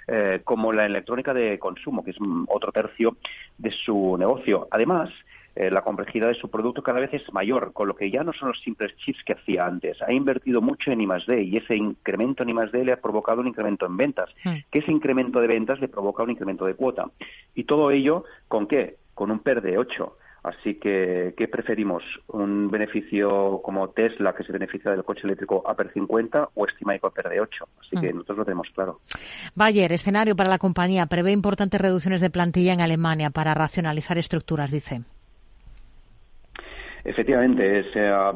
eh, como la electrónica de consumo, que es otro tercio de su negocio. Además, eh, la complejidad de su producto cada vez es mayor, con lo que ya no son los simples chips que hacía antes. Ha invertido mucho en I+.D. y ese incremento en I+.D. le ha provocado un incremento en ventas, hmm. que ese incremento de ventas le provoca un incremento de cuota. Y todo ello, ¿con qué? Con un PER de 8. Así que, ¿qué preferimos? ¿Un beneficio como Tesla, que se beneficia del coche eléctrico a PER 50 o Estimaico a PER de 8? Así que hmm. nosotros lo tenemos claro. Bayer, escenario para la compañía, prevé importantes reducciones de plantilla en Alemania para racionalizar estructuras, dice. Efectivamente,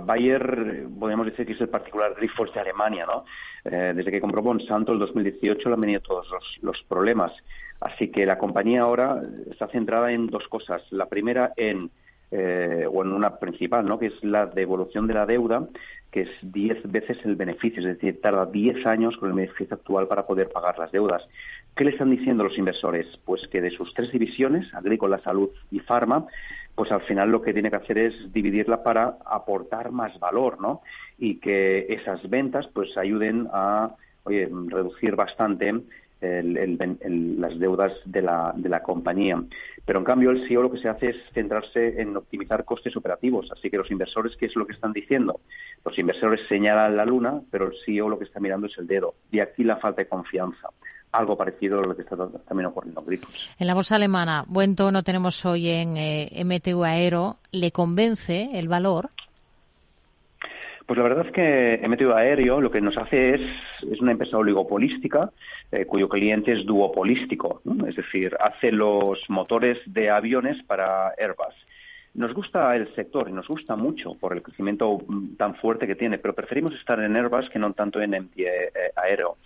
Bayer, podemos decir que es el particular Grifols de Alemania, ¿no? Eh, desde que compró Monsanto el 2018 le han venido todos los, problemas. Así que la compañía ahora está centrada en dos cosas. La primera en, eh, o en una principal, ¿no? Que es la devolución de la deuda, que es 10 veces el beneficio, es decir, tarda 10 años con el beneficio actual para poder pagar las deudas. ¿Qué le están diciendo los inversores? Pues que de sus tres divisiones, agrícola, salud y farma, pues al final lo que tiene que hacer es dividirla para aportar más valor, ¿no? Y que esas ventas pues ayuden a reducir bastante las deudas de la, de la compañía. Pero en cambio el CEO lo que se hace es centrarse en optimizar costes operativos. Así que los inversores, ¿qué es lo que están diciendo? Los inversores señalan la luna, pero el CEO lo que está mirando es el dedo. Y aquí la falta de confianza algo parecido a lo que está también ocurriendo en Grifos. En la bolsa alemana, buen tono tenemos hoy en eh, MTU Aero. ¿Le convence el valor? Pues la verdad es que MTU Aéreo lo que nos hace es, es una empresa oligopolística eh, cuyo cliente es duopolístico, es decir, hace los motores de aviones para Airbus. Nos gusta el sector y nos gusta mucho por el crecimiento mm, tan fuerte que tiene, pero preferimos estar en Airbus que no tanto en MT eh, Aero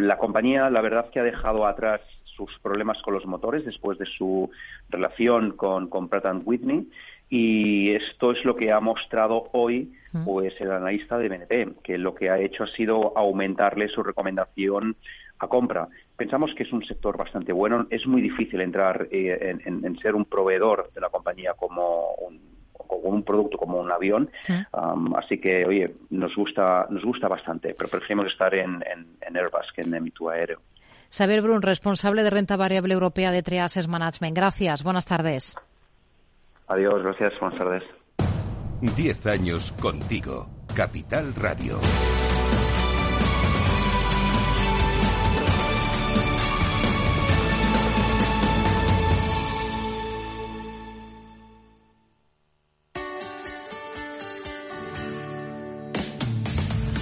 la compañía, la verdad, que ha dejado atrás sus problemas con los motores después de su relación con, con Pratt Whitney y esto es lo que ha mostrado hoy pues el analista de BNP, que lo que ha hecho ha sido aumentarle su recomendación a compra. Pensamos que es un sector bastante bueno. Es muy difícil entrar eh, en, ser un proveedor de la compañía como un con un producto como un avión. así que, oye, nos gusta, nos gusta bastante, pero preferimos estar en, Airbus que en Emitu Aéreo. Saber Brun, responsable de renta variable europea de Triases Management. Gracias. Buenas tardes. Adiós, gracias. Buenas tardes. Diez años contigo. Capital Radio.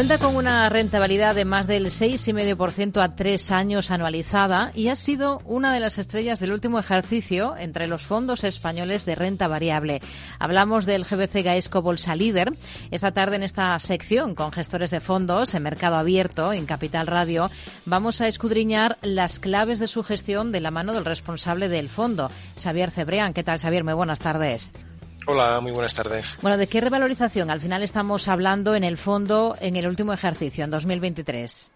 Cuenta con una rentabilidad de más del 6,5% a tres años anualizada y ha sido una de las estrellas del último ejercicio entre los fondos españoles de renta variable. Hablamos del GBC Gaesco Bolsa Líder. Esta tarde en esta sección con gestores de fondos en Mercado Abierto, en Capital Radio, vamos a escudriñar las claves de su gestión de la mano del responsable del fondo, Xavier Cebrián. ¿Qué tal, Xavier? Muy buenas tardes. Hola, muy buenas tardes. Bueno, ¿de qué revalorización al final estamos hablando en el fondo en el último ejercicio, en 2023?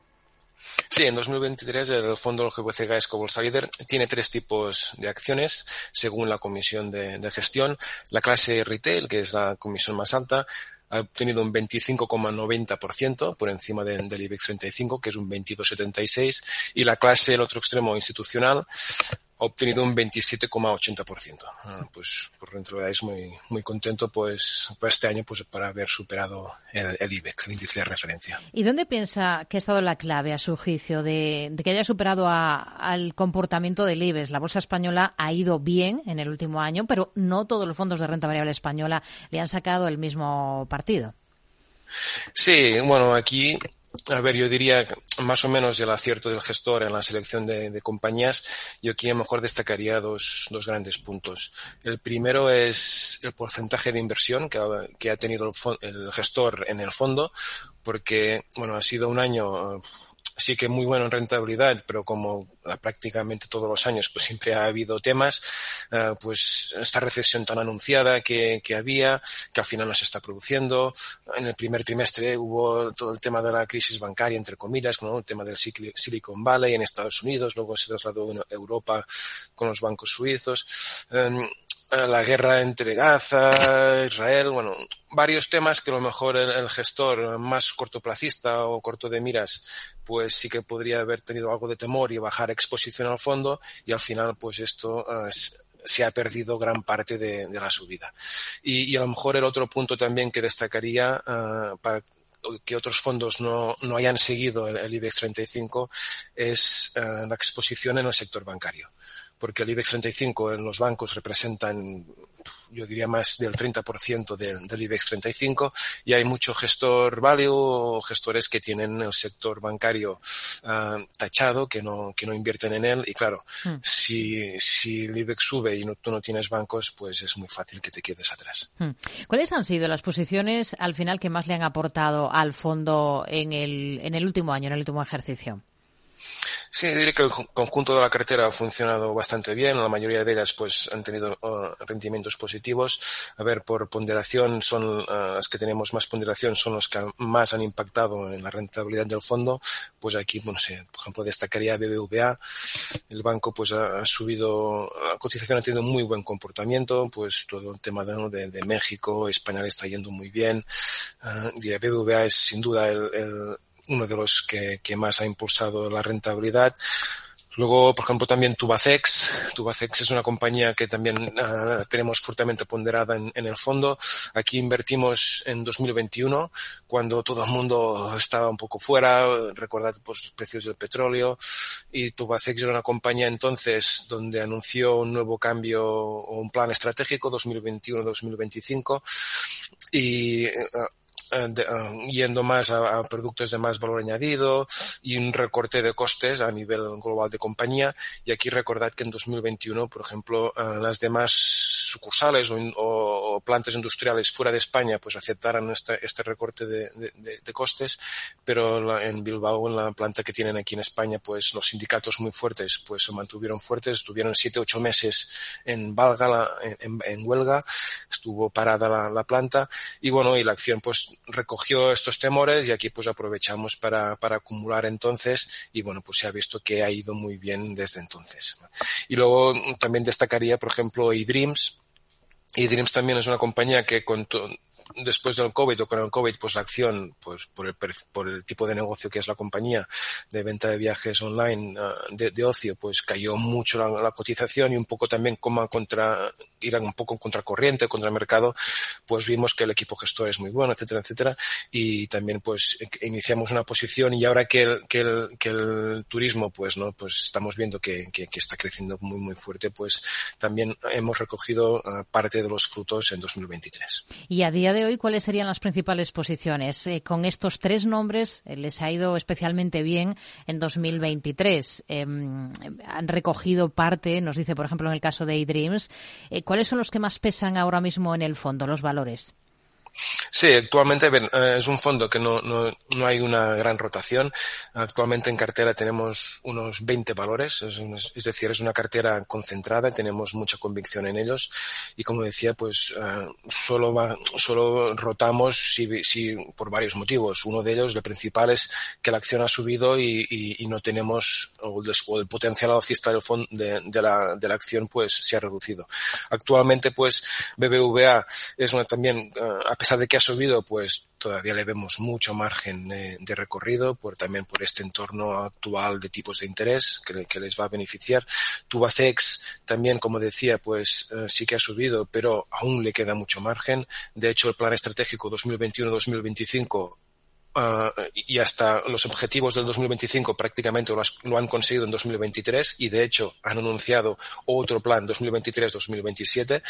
Sí, en 2023 el fondo GBC Gaesco Bolsa Líder tiene tres tipos de acciones según la comisión de, de, gestión. La clase retail, que es la comisión más alta, ha obtenido un 25,90% por encima de, del IBEX 35, que es un 22,76, y la clase, el otro extremo institucional, ha obtenido un 27,80%. Ah, pues por dentro de ahí es muy, muy contento pues por este año pues para haber superado el, el, IBEX, el índice de referencia. ¿Y dónde piensa que ha estado la clave a su juicio de, de que haya superado a, al comportamiento del IBEX? La bolsa española ha ido bien en el último año, pero no todos los fondos de renta variable española le han sacado el mismo partido. Sí, bueno, aquí a ver, yo diría más o menos el acierto del gestor en la selección de, compañías. Yo aquí a lo mejor destacaría dos, dos, grandes puntos. El primero es el porcentaje de inversión que ha, que ha tenido el, el, gestor en el fondo, porque, bueno, ha sido un año sí que muy bueno en rentabilidad, pero como prácticamente todos los años pues siempre ha habido temas, uh, pues esta recesión tan anunciada que, que, había, que al final no se está produciendo. En el primer trimestre hubo todo el tema de la crisis bancaria, entre comillas, ¿no? el tema del Silicon Valley en Estados Unidos, luego se trasladó en Europa con los bancos suizos. Um, la guerra entre Gaza, Israel, bueno, varios temas que a lo mejor el, gestor más cortoplacista o corto de miras, pues sí que podría haber tenido algo de temor y bajar exposición al fondo y al final pues esto uh, se ha perdido gran parte de, la subida. Y, a lo mejor el otro punto también que destacaría uh, para que otros fondos no, no hayan seguido el, el, IBEX 35 es la exposición en el sector bancario porque el IBEX 35 en los bancos representan, yo diría, más del 30% del, del IBEX 35 y hay mucho gestor value o gestores que tienen el sector bancario uh, tachado, que no, que no invierten en él y claro, mm. si, si el IBEX sube y no, tú no tienes bancos, pues es muy fácil que te quedes atrás. Mm. ¿Cuáles han sido las posiciones al final que más le han aportado al fondo en el, en el último año, en el último ejercicio? Sí, diré que el conjunto de la cartera ha funcionado bastante bien. La mayoría de ellas, pues, han tenido uh, rendimientos positivos. A ver, por ponderación, son uh, las que tenemos más ponderación, son los que más han impactado en la rentabilidad del fondo. Pues aquí, bueno, sé, por ejemplo, destacaría BBVA. El banco, pues, ha, subido, la cotización ha tenido muy buen comportamiento. Pues, todo el tema de, de, de México, España está yendo muy bien. Uh, diré, BBVA es sin duda el, el uno de los que, que más ha impulsado la rentabilidad. Luego, por ejemplo, también Tubacex. Tubacex es una compañía que también uh, tenemos fuertemente ponderada en, en, el fondo. Aquí invertimos en 2021, cuando todo el mundo estaba un poco fuera. Recordad pues, los precios del petróleo. Y Tubacex era una compañía entonces donde anunció un nuevo cambio o un plan estratégico 2021-2025. Y uh, yendo más a, productos de más valor añadido y un recorte de costes a nivel global de compañía. Y aquí recordad que en 2021, por ejemplo, las demás sucursales o, plantas industriales fuera de España pues aceptaran este, este recorte de, costes, pero en Bilbao, en la planta que tienen aquí en España, pues los sindicatos muy fuertes pues se mantuvieron fuertes, estuvieron siete, ocho meses en valga, en, huelga, estuvo parada la, la, planta y bueno, y la acción pues recogió estos temores y aquí pues aprovechamos para, para acumular entonces y bueno, pues se ha visto que ha ido muy bien desde entonces. Y luego también destacaría, por ejemplo, eDreams, y Dreams también es una compañía que con, después del COVID o con el COVID, pues la acción, pues por el, por el tipo de negocio que es la compañía de venta de viajes online ah, de, ocio, pues cayó mucho la, cotización y un poco también como contra, ir un poco contracorriente, contra el mercado, pues vimos que el equipo gestor es muy bueno, etcétera, etcétera, y también pues iniciamos una posición y ahora que el, que el, que el turismo, pues no, pues estamos viendo que, que, está creciendo muy, muy fuerte, pues también hemos recogido ah, parte de los frutos en 2023. Y a día de hoy, ¿cuáles serían las principales posiciones? Eh, con estos tres nombres eh, les ha ido especialmente bien en 2023. Em, han recogido parte, nos dice, por ejemplo, en el caso de eDreams. Eh, ¿Cuáles son los que más pesan ahora mismo en el fondo, los valores? Sí, actualmente eh, es un fondo que no, no, no, hay una gran rotación. Actualmente en cartera tenemos unos 20 valores, es, decir, es una cartera concentrada, tenemos mucha convicción en ellos y como decía, pues uh, solo, va, solo rotamos si, si, por varios motivos. Uno de ellos, el principal, es que la acción ha subido y, y, y no tenemos, o el, potencial alcista del fondo, de, de, la, de la acción pues se ha reducido. Actualmente pues BBVA es una también, a pesar de que ha subido, pues todavía le vemos mucho margen de, recorrido, por, también por este entorno actual de tipos de interés que, les va a beneficiar. Tubacex también, como decía, pues eh, sí que ha subido, pero aún le queda mucho margen. De hecho, el plan estratégico 2021-2025 Uh, y hasta los objetivos del 2025 prácticamente lo, han conseguido en 2023 y de hecho han anunciado otro plan 2023-2027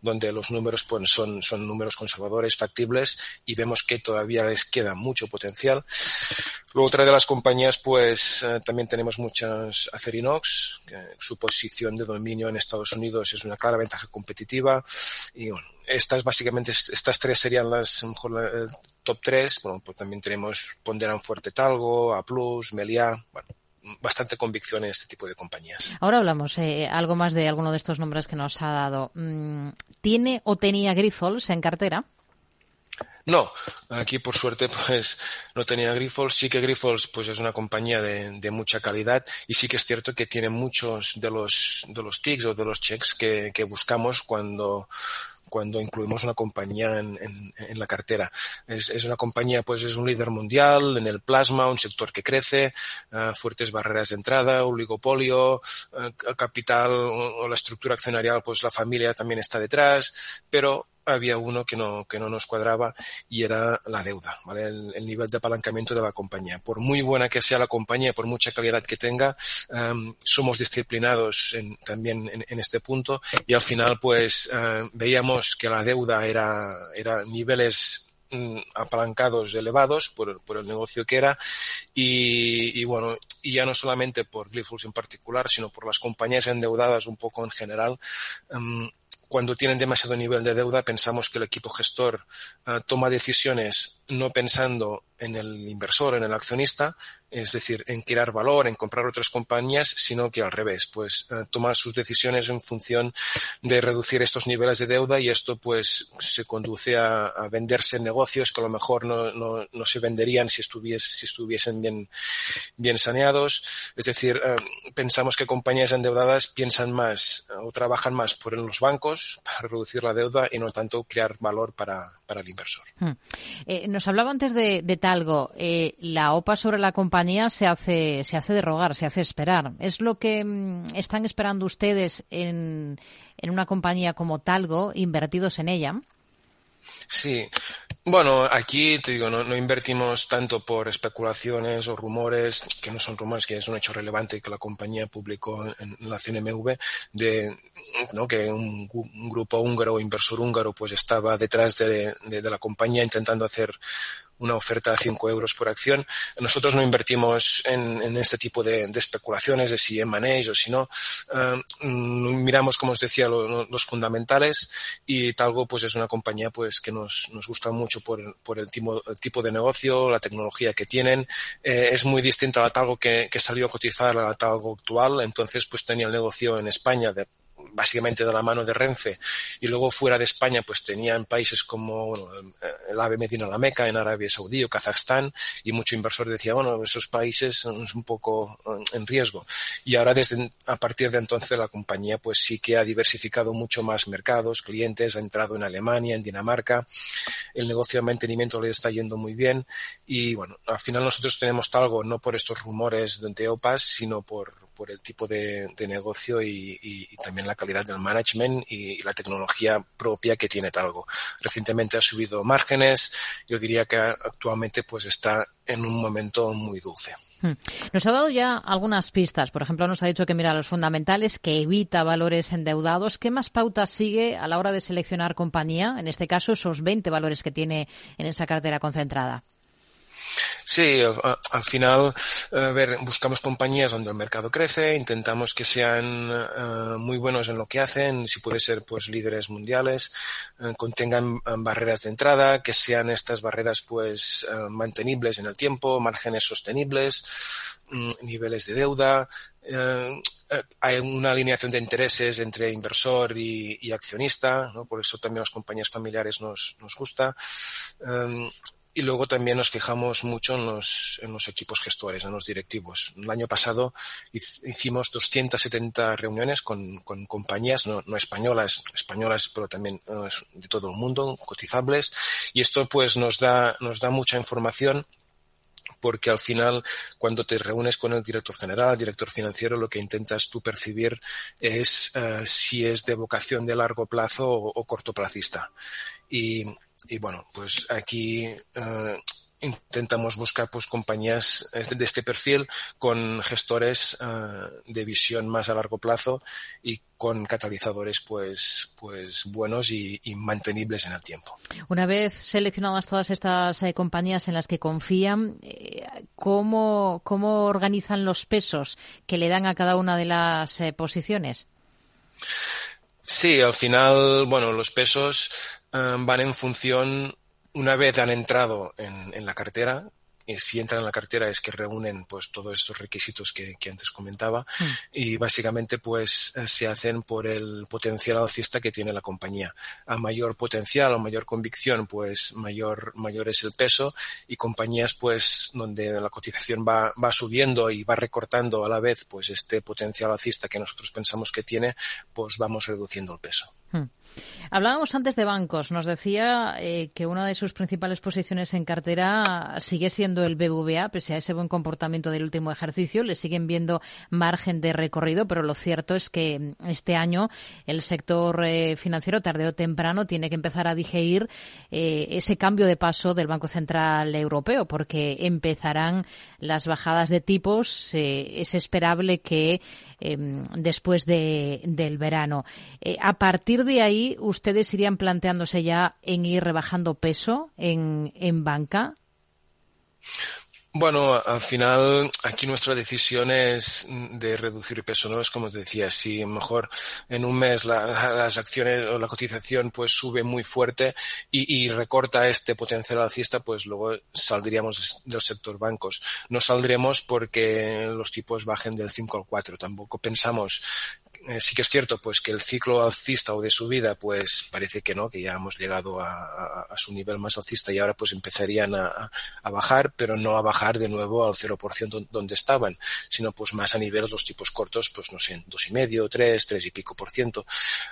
donde los números pues, son, son números conservadores, factibles y vemos que todavía les queda mucho potencial. Luego otra de las compañías pues uh, también tenemos muchas Acerinox, que su posición de dominio en Estados Unidos es una clara ventaja competitiva y bueno, estas básicamente, estas tres serían las, mejor, top 3, bueno, pues también tenemos Ponderan Fuerte Talgo, A Plus, Meliá, bueno, bastante convicción en este tipo de compañías. Ahora hablamos eh, algo más de alguno de estos nombres que nos ha dado. Mm, ¿Tiene o tenía Grifols en cartera? No, aquí por suerte pues no tenía Grifols. Sí que Grifols pues es una compañía de, de, mucha calidad y sí que es cierto que tiene muchos de los de los tics o de los checks que, que buscamos cuando cuando incluimos una compañía en, en, en la cartera. Es, es, una compañía, pues es un líder mundial en el plasma, un sector que crece, uh, fuertes barreras de entrada, oligopolio, uh, capital o, o la estructura accionarial, pues la familia también está detrás, pero había uno que no, que no nos cuadraba y era la deuda, ¿vale? El, el, nivel de apalancamiento de la compañía. Por muy buena que sea la compañía, por mucha calidad que tenga, um, somos disciplinados en, también en, en, este punto y al final pues uh, veíamos que la deuda era, era niveles mm, apalancados elevados por, por, el negocio que era y, y, bueno, y ya no solamente por Glyphos en particular, sino por las compañías endeudadas un poco en general, um, cuando tienen demasiado nivel de deuda, pensamos que el equipo gestor uh, toma decisiones no pensando en el inversor, en el accionista, es decir, en crear valor, en comprar otras compañías, sino que al revés, pues eh, toma sus decisiones en función de reducir estos niveles de deuda y esto pues se conduce a, a venderse negocios que a lo mejor no, no, no se venderían si, estuvies, si estuviesen bien, bien saneados. Es decir, eh, pensamos que compañías endeudadas piensan más o trabajan más por los bancos para reducir la deuda y no tanto crear valor para, para el inversor. Hmm. Eh, nos hablaba antes de, de Talgo. Eh, la OPA sobre la compañía se hace, se hace de rogar, se hace esperar. ¿Es lo que mm, están esperando ustedes en, en una compañía como Talgo, invertidos en ella? Sí, Bueno, aquí te digo, no, invertimos tanto por especulaciones o rumores, que no son rumores, que es un hecho relevante que la compañía publicó en, la CNMV, de ¿no? que un, grupo húngaro, inversor húngaro, pues estaba detrás de, de, de la compañía intentando hacer una oferta a 5 euros por acción. Nosotros no invertimos en, en este tipo de, de, especulaciones de si manéis o si no. Uh, miramos, como os decía, lo, los fundamentales y Talgo pues es una compañía pues que nos, nos gusta mucho por, por el, tipo, el, tipo, de negocio, la tecnología que tienen. Eh, es muy distinta a la Talgo que, que salió a cotizar a la Talgo actual. Entonces pues tenía el negocio en España de básicamente de la mano de Renfe y luego fuera de España pues tenían países como bueno, el AVE Medina la Meca en Arabia Saudí o Kazajstán y mucho inversor decía bueno esos países son un poco en riesgo y ahora desde a partir de entonces la compañía pues sí que ha diversificado mucho más mercados clientes ha entrado en Alemania en Dinamarca el negocio de mantenimiento le está yendo muy bien y bueno al final nosotros tenemos algo no por estos rumores de OPAS sino por por el tipo de, negocio y, también la calidad del management y, y, la tecnología propia que tiene Talgo. Recientemente ha subido márgenes, yo diría que actualmente pues está en un momento muy dulce. Nos ha dado ya algunas pistas. Por ejemplo, nos ha dicho que mira los fundamentales, que evita valores endeudados. ¿Qué más pautas sigue a la hora de seleccionar compañía? En este caso, esos 20 valores que tiene en esa cartera concentrada. Sí, al, al final, a ver, buscamos compañías donde el mercado crece, intentamos que sean uh, muy buenos en lo que hacen, si puede ser, pues, líderes mundiales, uh, contengan barreras de entrada, que sean estas barreras, pues, mantenibles en el tiempo, márgenes sostenibles, um, niveles de deuda, hay una alineación de intereses entre inversor y, accionista, ¿no? por eso también las compañías familiares nos, nos gusta. Y luego también nos fijamos mucho en los, en los equipos gestores, en los directivos. El año pasado hicimos 270 reuniones con, con compañías, no, no, españolas, españolas, pero también uh, de todo el mundo, cotizables. Y esto pues nos da, nos da mucha información porque al final cuando te reúnes con el director general, el director financiero, lo que intentas tú percibir es uh, si es de vocación de largo plazo o, o cortoplacista. Y, y bueno, pues aquí uh, intentamos buscar pues compañías de este perfil con gestores uh, de visión más a largo plazo y con catalizadores pues pues buenos y, mantenibles en el tiempo. Una vez seleccionadas todas estas eh, compañías en las que confían, eh, ¿cómo, ¿cómo organizan los pesos que le dan a cada una de las eh, posiciones? Sí, al final, bueno, los pesos um, van en función, una vez han entrado en, en la cartera, y si entran en la cartera es que reúnen pues todos estos requisitos que, que antes comentaba mm. y básicamente pues se hacen por el potencial alcista que tiene la compañía. A mayor potencial o mayor convicción pues mayor, mayor es el peso y compañías pues donde la cotización va, va subiendo y va recortando a la vez pues este potencial alcista que nosotros pensamos que tiene pues vamos reduciendo el peso. Hmm. Hablábamos antes de bancos. Nos decía eh, que una de sus principales posiciones en cartera sigue siendo el BBVA, pese a ese buen comportamiento del último ejercicio. Le siguen viendo margen de recorrido, pero lo cierto es que este año el sector eh, financiero, tarde o temprano, tiene que empezar a digerir eh, ese cambio de paso del Banco Central Europeo, porque empezarán las bajadas de tipos. es esperable que después de, del verano. a partir de ahí, ¿ustedes irían planteándose ya en ir rebajando peso en, en banca? Bueno, al final aquí nuestra decisión es de reducir peso, ¿no? Es como te decía, si mejor en un mes la, las acciones o la cotización pues sube muy fuerte y, recorta este potencial alcista, pues luego saldríamos del sector bancos. No saldremos porque los tipos bajen del 5 al 4. Tampoco pensamos eh, sí que es cierto pues que el ciclo alcista o de subida pues parece que no, que ya hemos llegado a, su nivel más alcista y ahora pues empezarían a, a, bajar, pero no a bajar de nuevo al 0% donde estaban, sino pues más a niveles los tipos cortos, pues no sé, dos y medio, tres, tres y pico por ciento.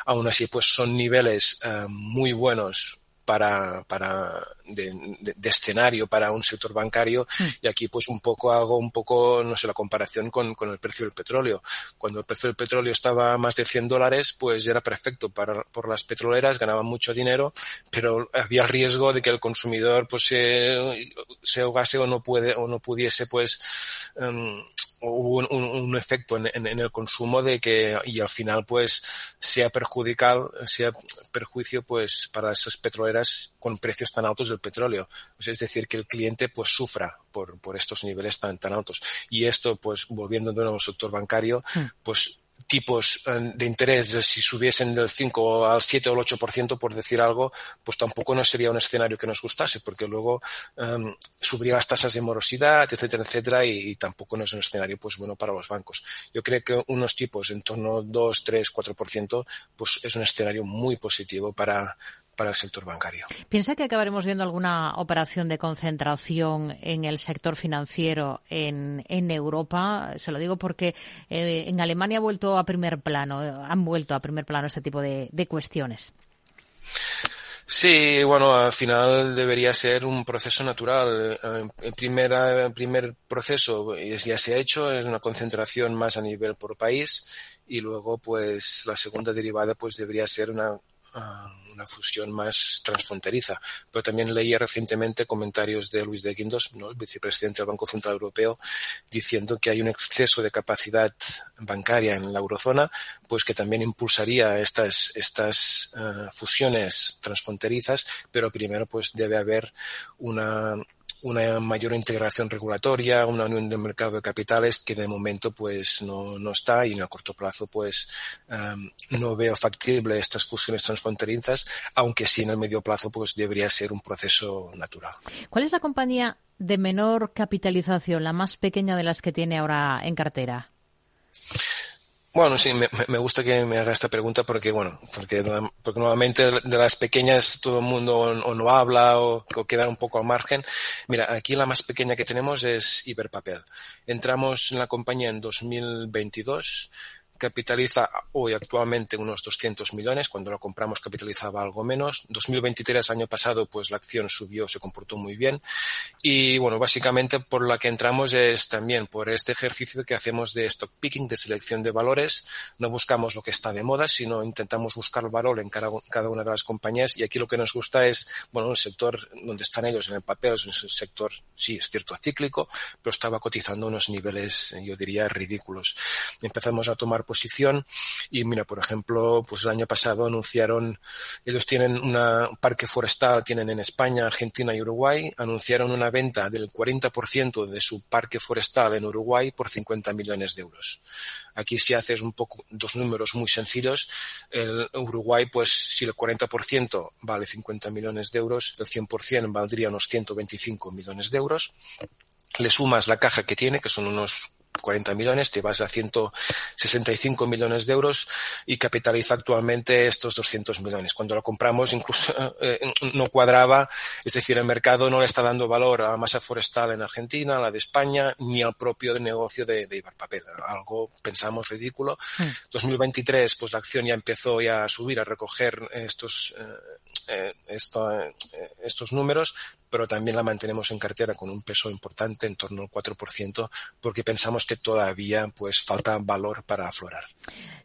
Aún así pues son niveles uh, muy buenos para, para de, escenario para un sector bancario mm. y aquí pues un poco hago un poco, no sé, la comparación con, con el precio del petróleo. Cuando el precio del petróleo estaba a más de 100 dólares, pues era perfecto para, por las petroleras, ganaban mucho dinero, pero había riesgo de que el consumidor pues se, se ahogase o no puede, o no pudiese pues um, hubo un, un, efecto en, en, en, el consumo de que y al final pues sea perjudicial sea perjuicio pues para esas petroleras con precios tan altos del petróleo es decir que el cliente pues sufra por, por estos niveles tan tan altos y esto pues volviendo de nuevo al sector bancario hmm. pues tipos eh, de interés, si subiesen del 5 al 7 o el 8%, por decir algo, pues tampoco no sería un escenario que nos gustase, porque luego um, subiría las tasas de morosidad, etcétera, etcétera, y, y, tampoco no es un escenario pues bueno para los bancos. Yo creo que unos tipos en torno a 2, 3, 4%, pues es un escenario muy positivo para, para el sector bancario. ¿Piensa que acabaremos viendo alguna operación de concentración en el sector financiero en, en Europa? Se lo digo porque eh, en Alemania ha vuelto a primer plano, han vuelto a primer plano este tipo de, de cuestiones. Sí, bueno, al final debería ser un proceso natural. El primer, el primer proceso ya se ha hecho, es una concentración más a nivel por país y luego pues la segunda derivada pues debería ser una uh, una fusión más transfronteriza. Pero también leía recientemente comentarios de Luis de Guindos, ¿no? el vicepresidente del Banco Central Europeo, diciendo que hay un exceso de capacidad bancaria en la eurozona, pues que también impulsaría estas, estas uh, fusiones transfronterizas, pero primero pues debe haber una una mayor integración regulatoria, una unión del mercado de capitales que de momento pues no, no está y en el corto plazo pues no veo factible estas fusiones transfronterizas, aunque sí en el medio plazo pues debería ser un proceso natural. ¿Cuál es la compañía de menor capitalización, la más pequeña de las que tiene ahora en cartera? Bueno, sí, me, me, gusta que me haga esta pregunta porque, bueno, porque, porque normalmente de las pequeñas todo el mundo o, no habla o, o, queda un poco al margen. Mira, aquí la más pequeña que tenemos es Iberpapel. Entramos en la compañía en 2022 capitaliza hoy actualmente unos 200 millones, cuando lo compramos capitalizaba algo menos. 2023, año pasado, pues la acción subió, se comportó muy bien. Y bueno, básicamente por la que entramos es también por este ejercicio que hacemos de stock picking, de selección de valores. No buscamos lo que está de moda, sino intentamos buscar valor en cada, cada una de las compañías. Y aquí lo que nos gusta es, bueno, el sector donde están ellos en el papel es un sector, sí, es cierto, cíclico, pero estaba cotizando unos niveles, yo diría, ridículos. Empezamos a tomar posición. Y mira, por ejemplo, pues el año pasado anunciaron, ellos tienen una, un parque forestal, tienen en España, Argentina y Uruguay, anunciaron una venta del 40% de su parque forestal en Uruguay por 50 millones de euros. Aquí si haces un poco dos números muy sencillos, el Uruguay, pues si el 40% vale 50 millones de euros, el 100% valdría unos 125 millones de euros. Le sumas la caja que tiene, que son unos 40 millones, te vas a 165 millones de euros y capitaliza actualmente estos 200 millones. Cuando lo compramos incluso eh, no cuadraba, es decir, el mercado no le está dando valor a masa forestal en Argentina, a la de España, ni al propio negocio de, de Iberpapel. Algo pensamos ridículo. Mm. 2023, pues la acción ya empezó ya a subir, a recoger estos, eh, eh esto, eh, estos números, pero también la mantenemos en cartera con un peso importante, en torno al 4%, porque pensamos que todavía pues falta valor para aflorar.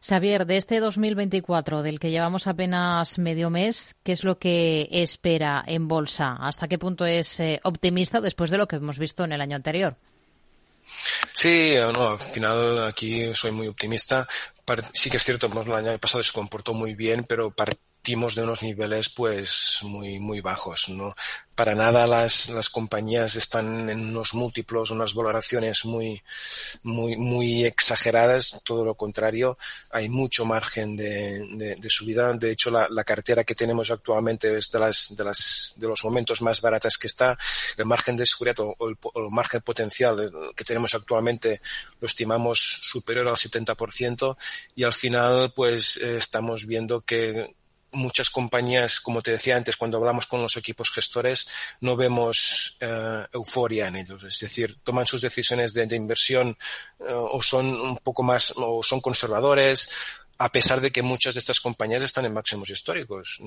Xavier, de este 2024, del que llevamos apenas medio mes, ¿qué es lo que espera en bolsa? ¿Hasta qué punto es eh, optimista después de lo que hemos visto en el año anterior? Sí, no, al final aquí soy muy optimista. Sí que es cierto, el año pasado se comportó muy bien, pero partimos de unos niveles pues muy muy bajos no para nada las, las compañías están en unos múltiplos, unas valoraciones muy, muy, muy exageradas, todo lo contrario, hay mucho margen de, de, de subida. De hecho, la, la, cartera que tenemos actualmente es de las, de las, de los momentos más baratas que está. El margen de seguridad o, o, el, o el, margen potencial que tenemos actualmente lo estimamos superior al 70% y al final, pues, eh, estamos viendo que muchas compañías, como te decía antes, cuando hablamos con los equipos gestores, no vemos uh, euforia en ellos. Es decir, toman sus decisiones de, inversión uh, o son un poco más, o son conservadores, a pesar de que muchas de estas compañías están en máximos históricos,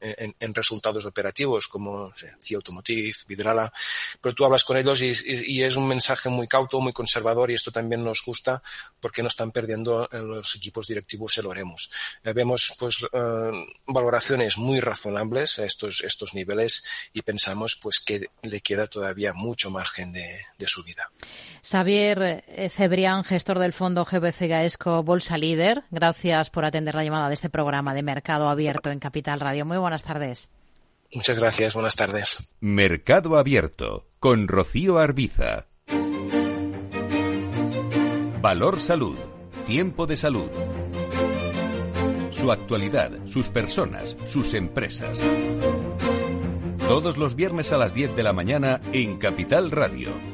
en, en resultados operativos, como CIA Automotive, Vidrala, pero tú hablas con ellos y, es un mensaje muy cauto, muy conservador y esto también nos gusta porque no están perdiendo los equipos directivos el oremos. Eh, vemos pues uh, valoraciones muy razonables a estos, estos niveles y pensamos pues que le queda todavía mucho margen de, de subida. Xavier eh, Cebrián, gestor del fondo GBC Gaesco Bolsa Líder, gracias por atender la llamada de este programa de Mercado Abierto en Capital Radio. Muy buenas tardes. Muchas gracias, buenas tardes. Mercado Abierto con Rocío Arbiza. Valor Salud. Tiempo de salud. Su actualidad, sus personas, sus empresas. Todos los viernes a las 10 de la mañana en Capital Radio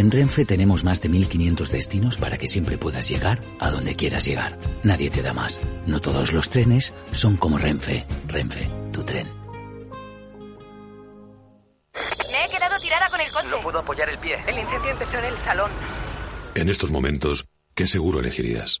En Renfe tenemos más de 1500 destinos para que siempre puedas llegar a donde quieras llegar. Nadie te da más. No todos los trenes son como Renfe. Renfe, tu tren. Me he quedado tirada con el coche. No puedo apoyar el pie. El incendio empezó en el salón. En estos momentos, ¿qué seguro elegirías?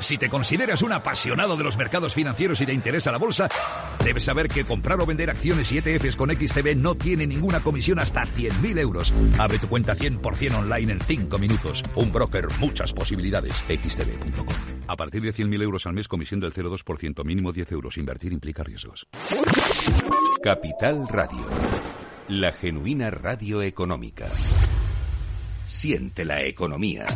Si te consideras un apasionado de los mercados financieros y te interesa la bolsa, debes saber que comprar o vender acciones y ETFs con XTB no tiene ninguna comisión hasta 100.000 euros. Abre tu cuenta 100% online en 5 minutos. Un broker, muchas posibilidades. XTB.com. A partir de 100.000 euros al mes, comisión del 0,2%, mínimo 10 euros. Invertir implica riesgos. Capital Radio. La genuina radio económica. Siente la economía.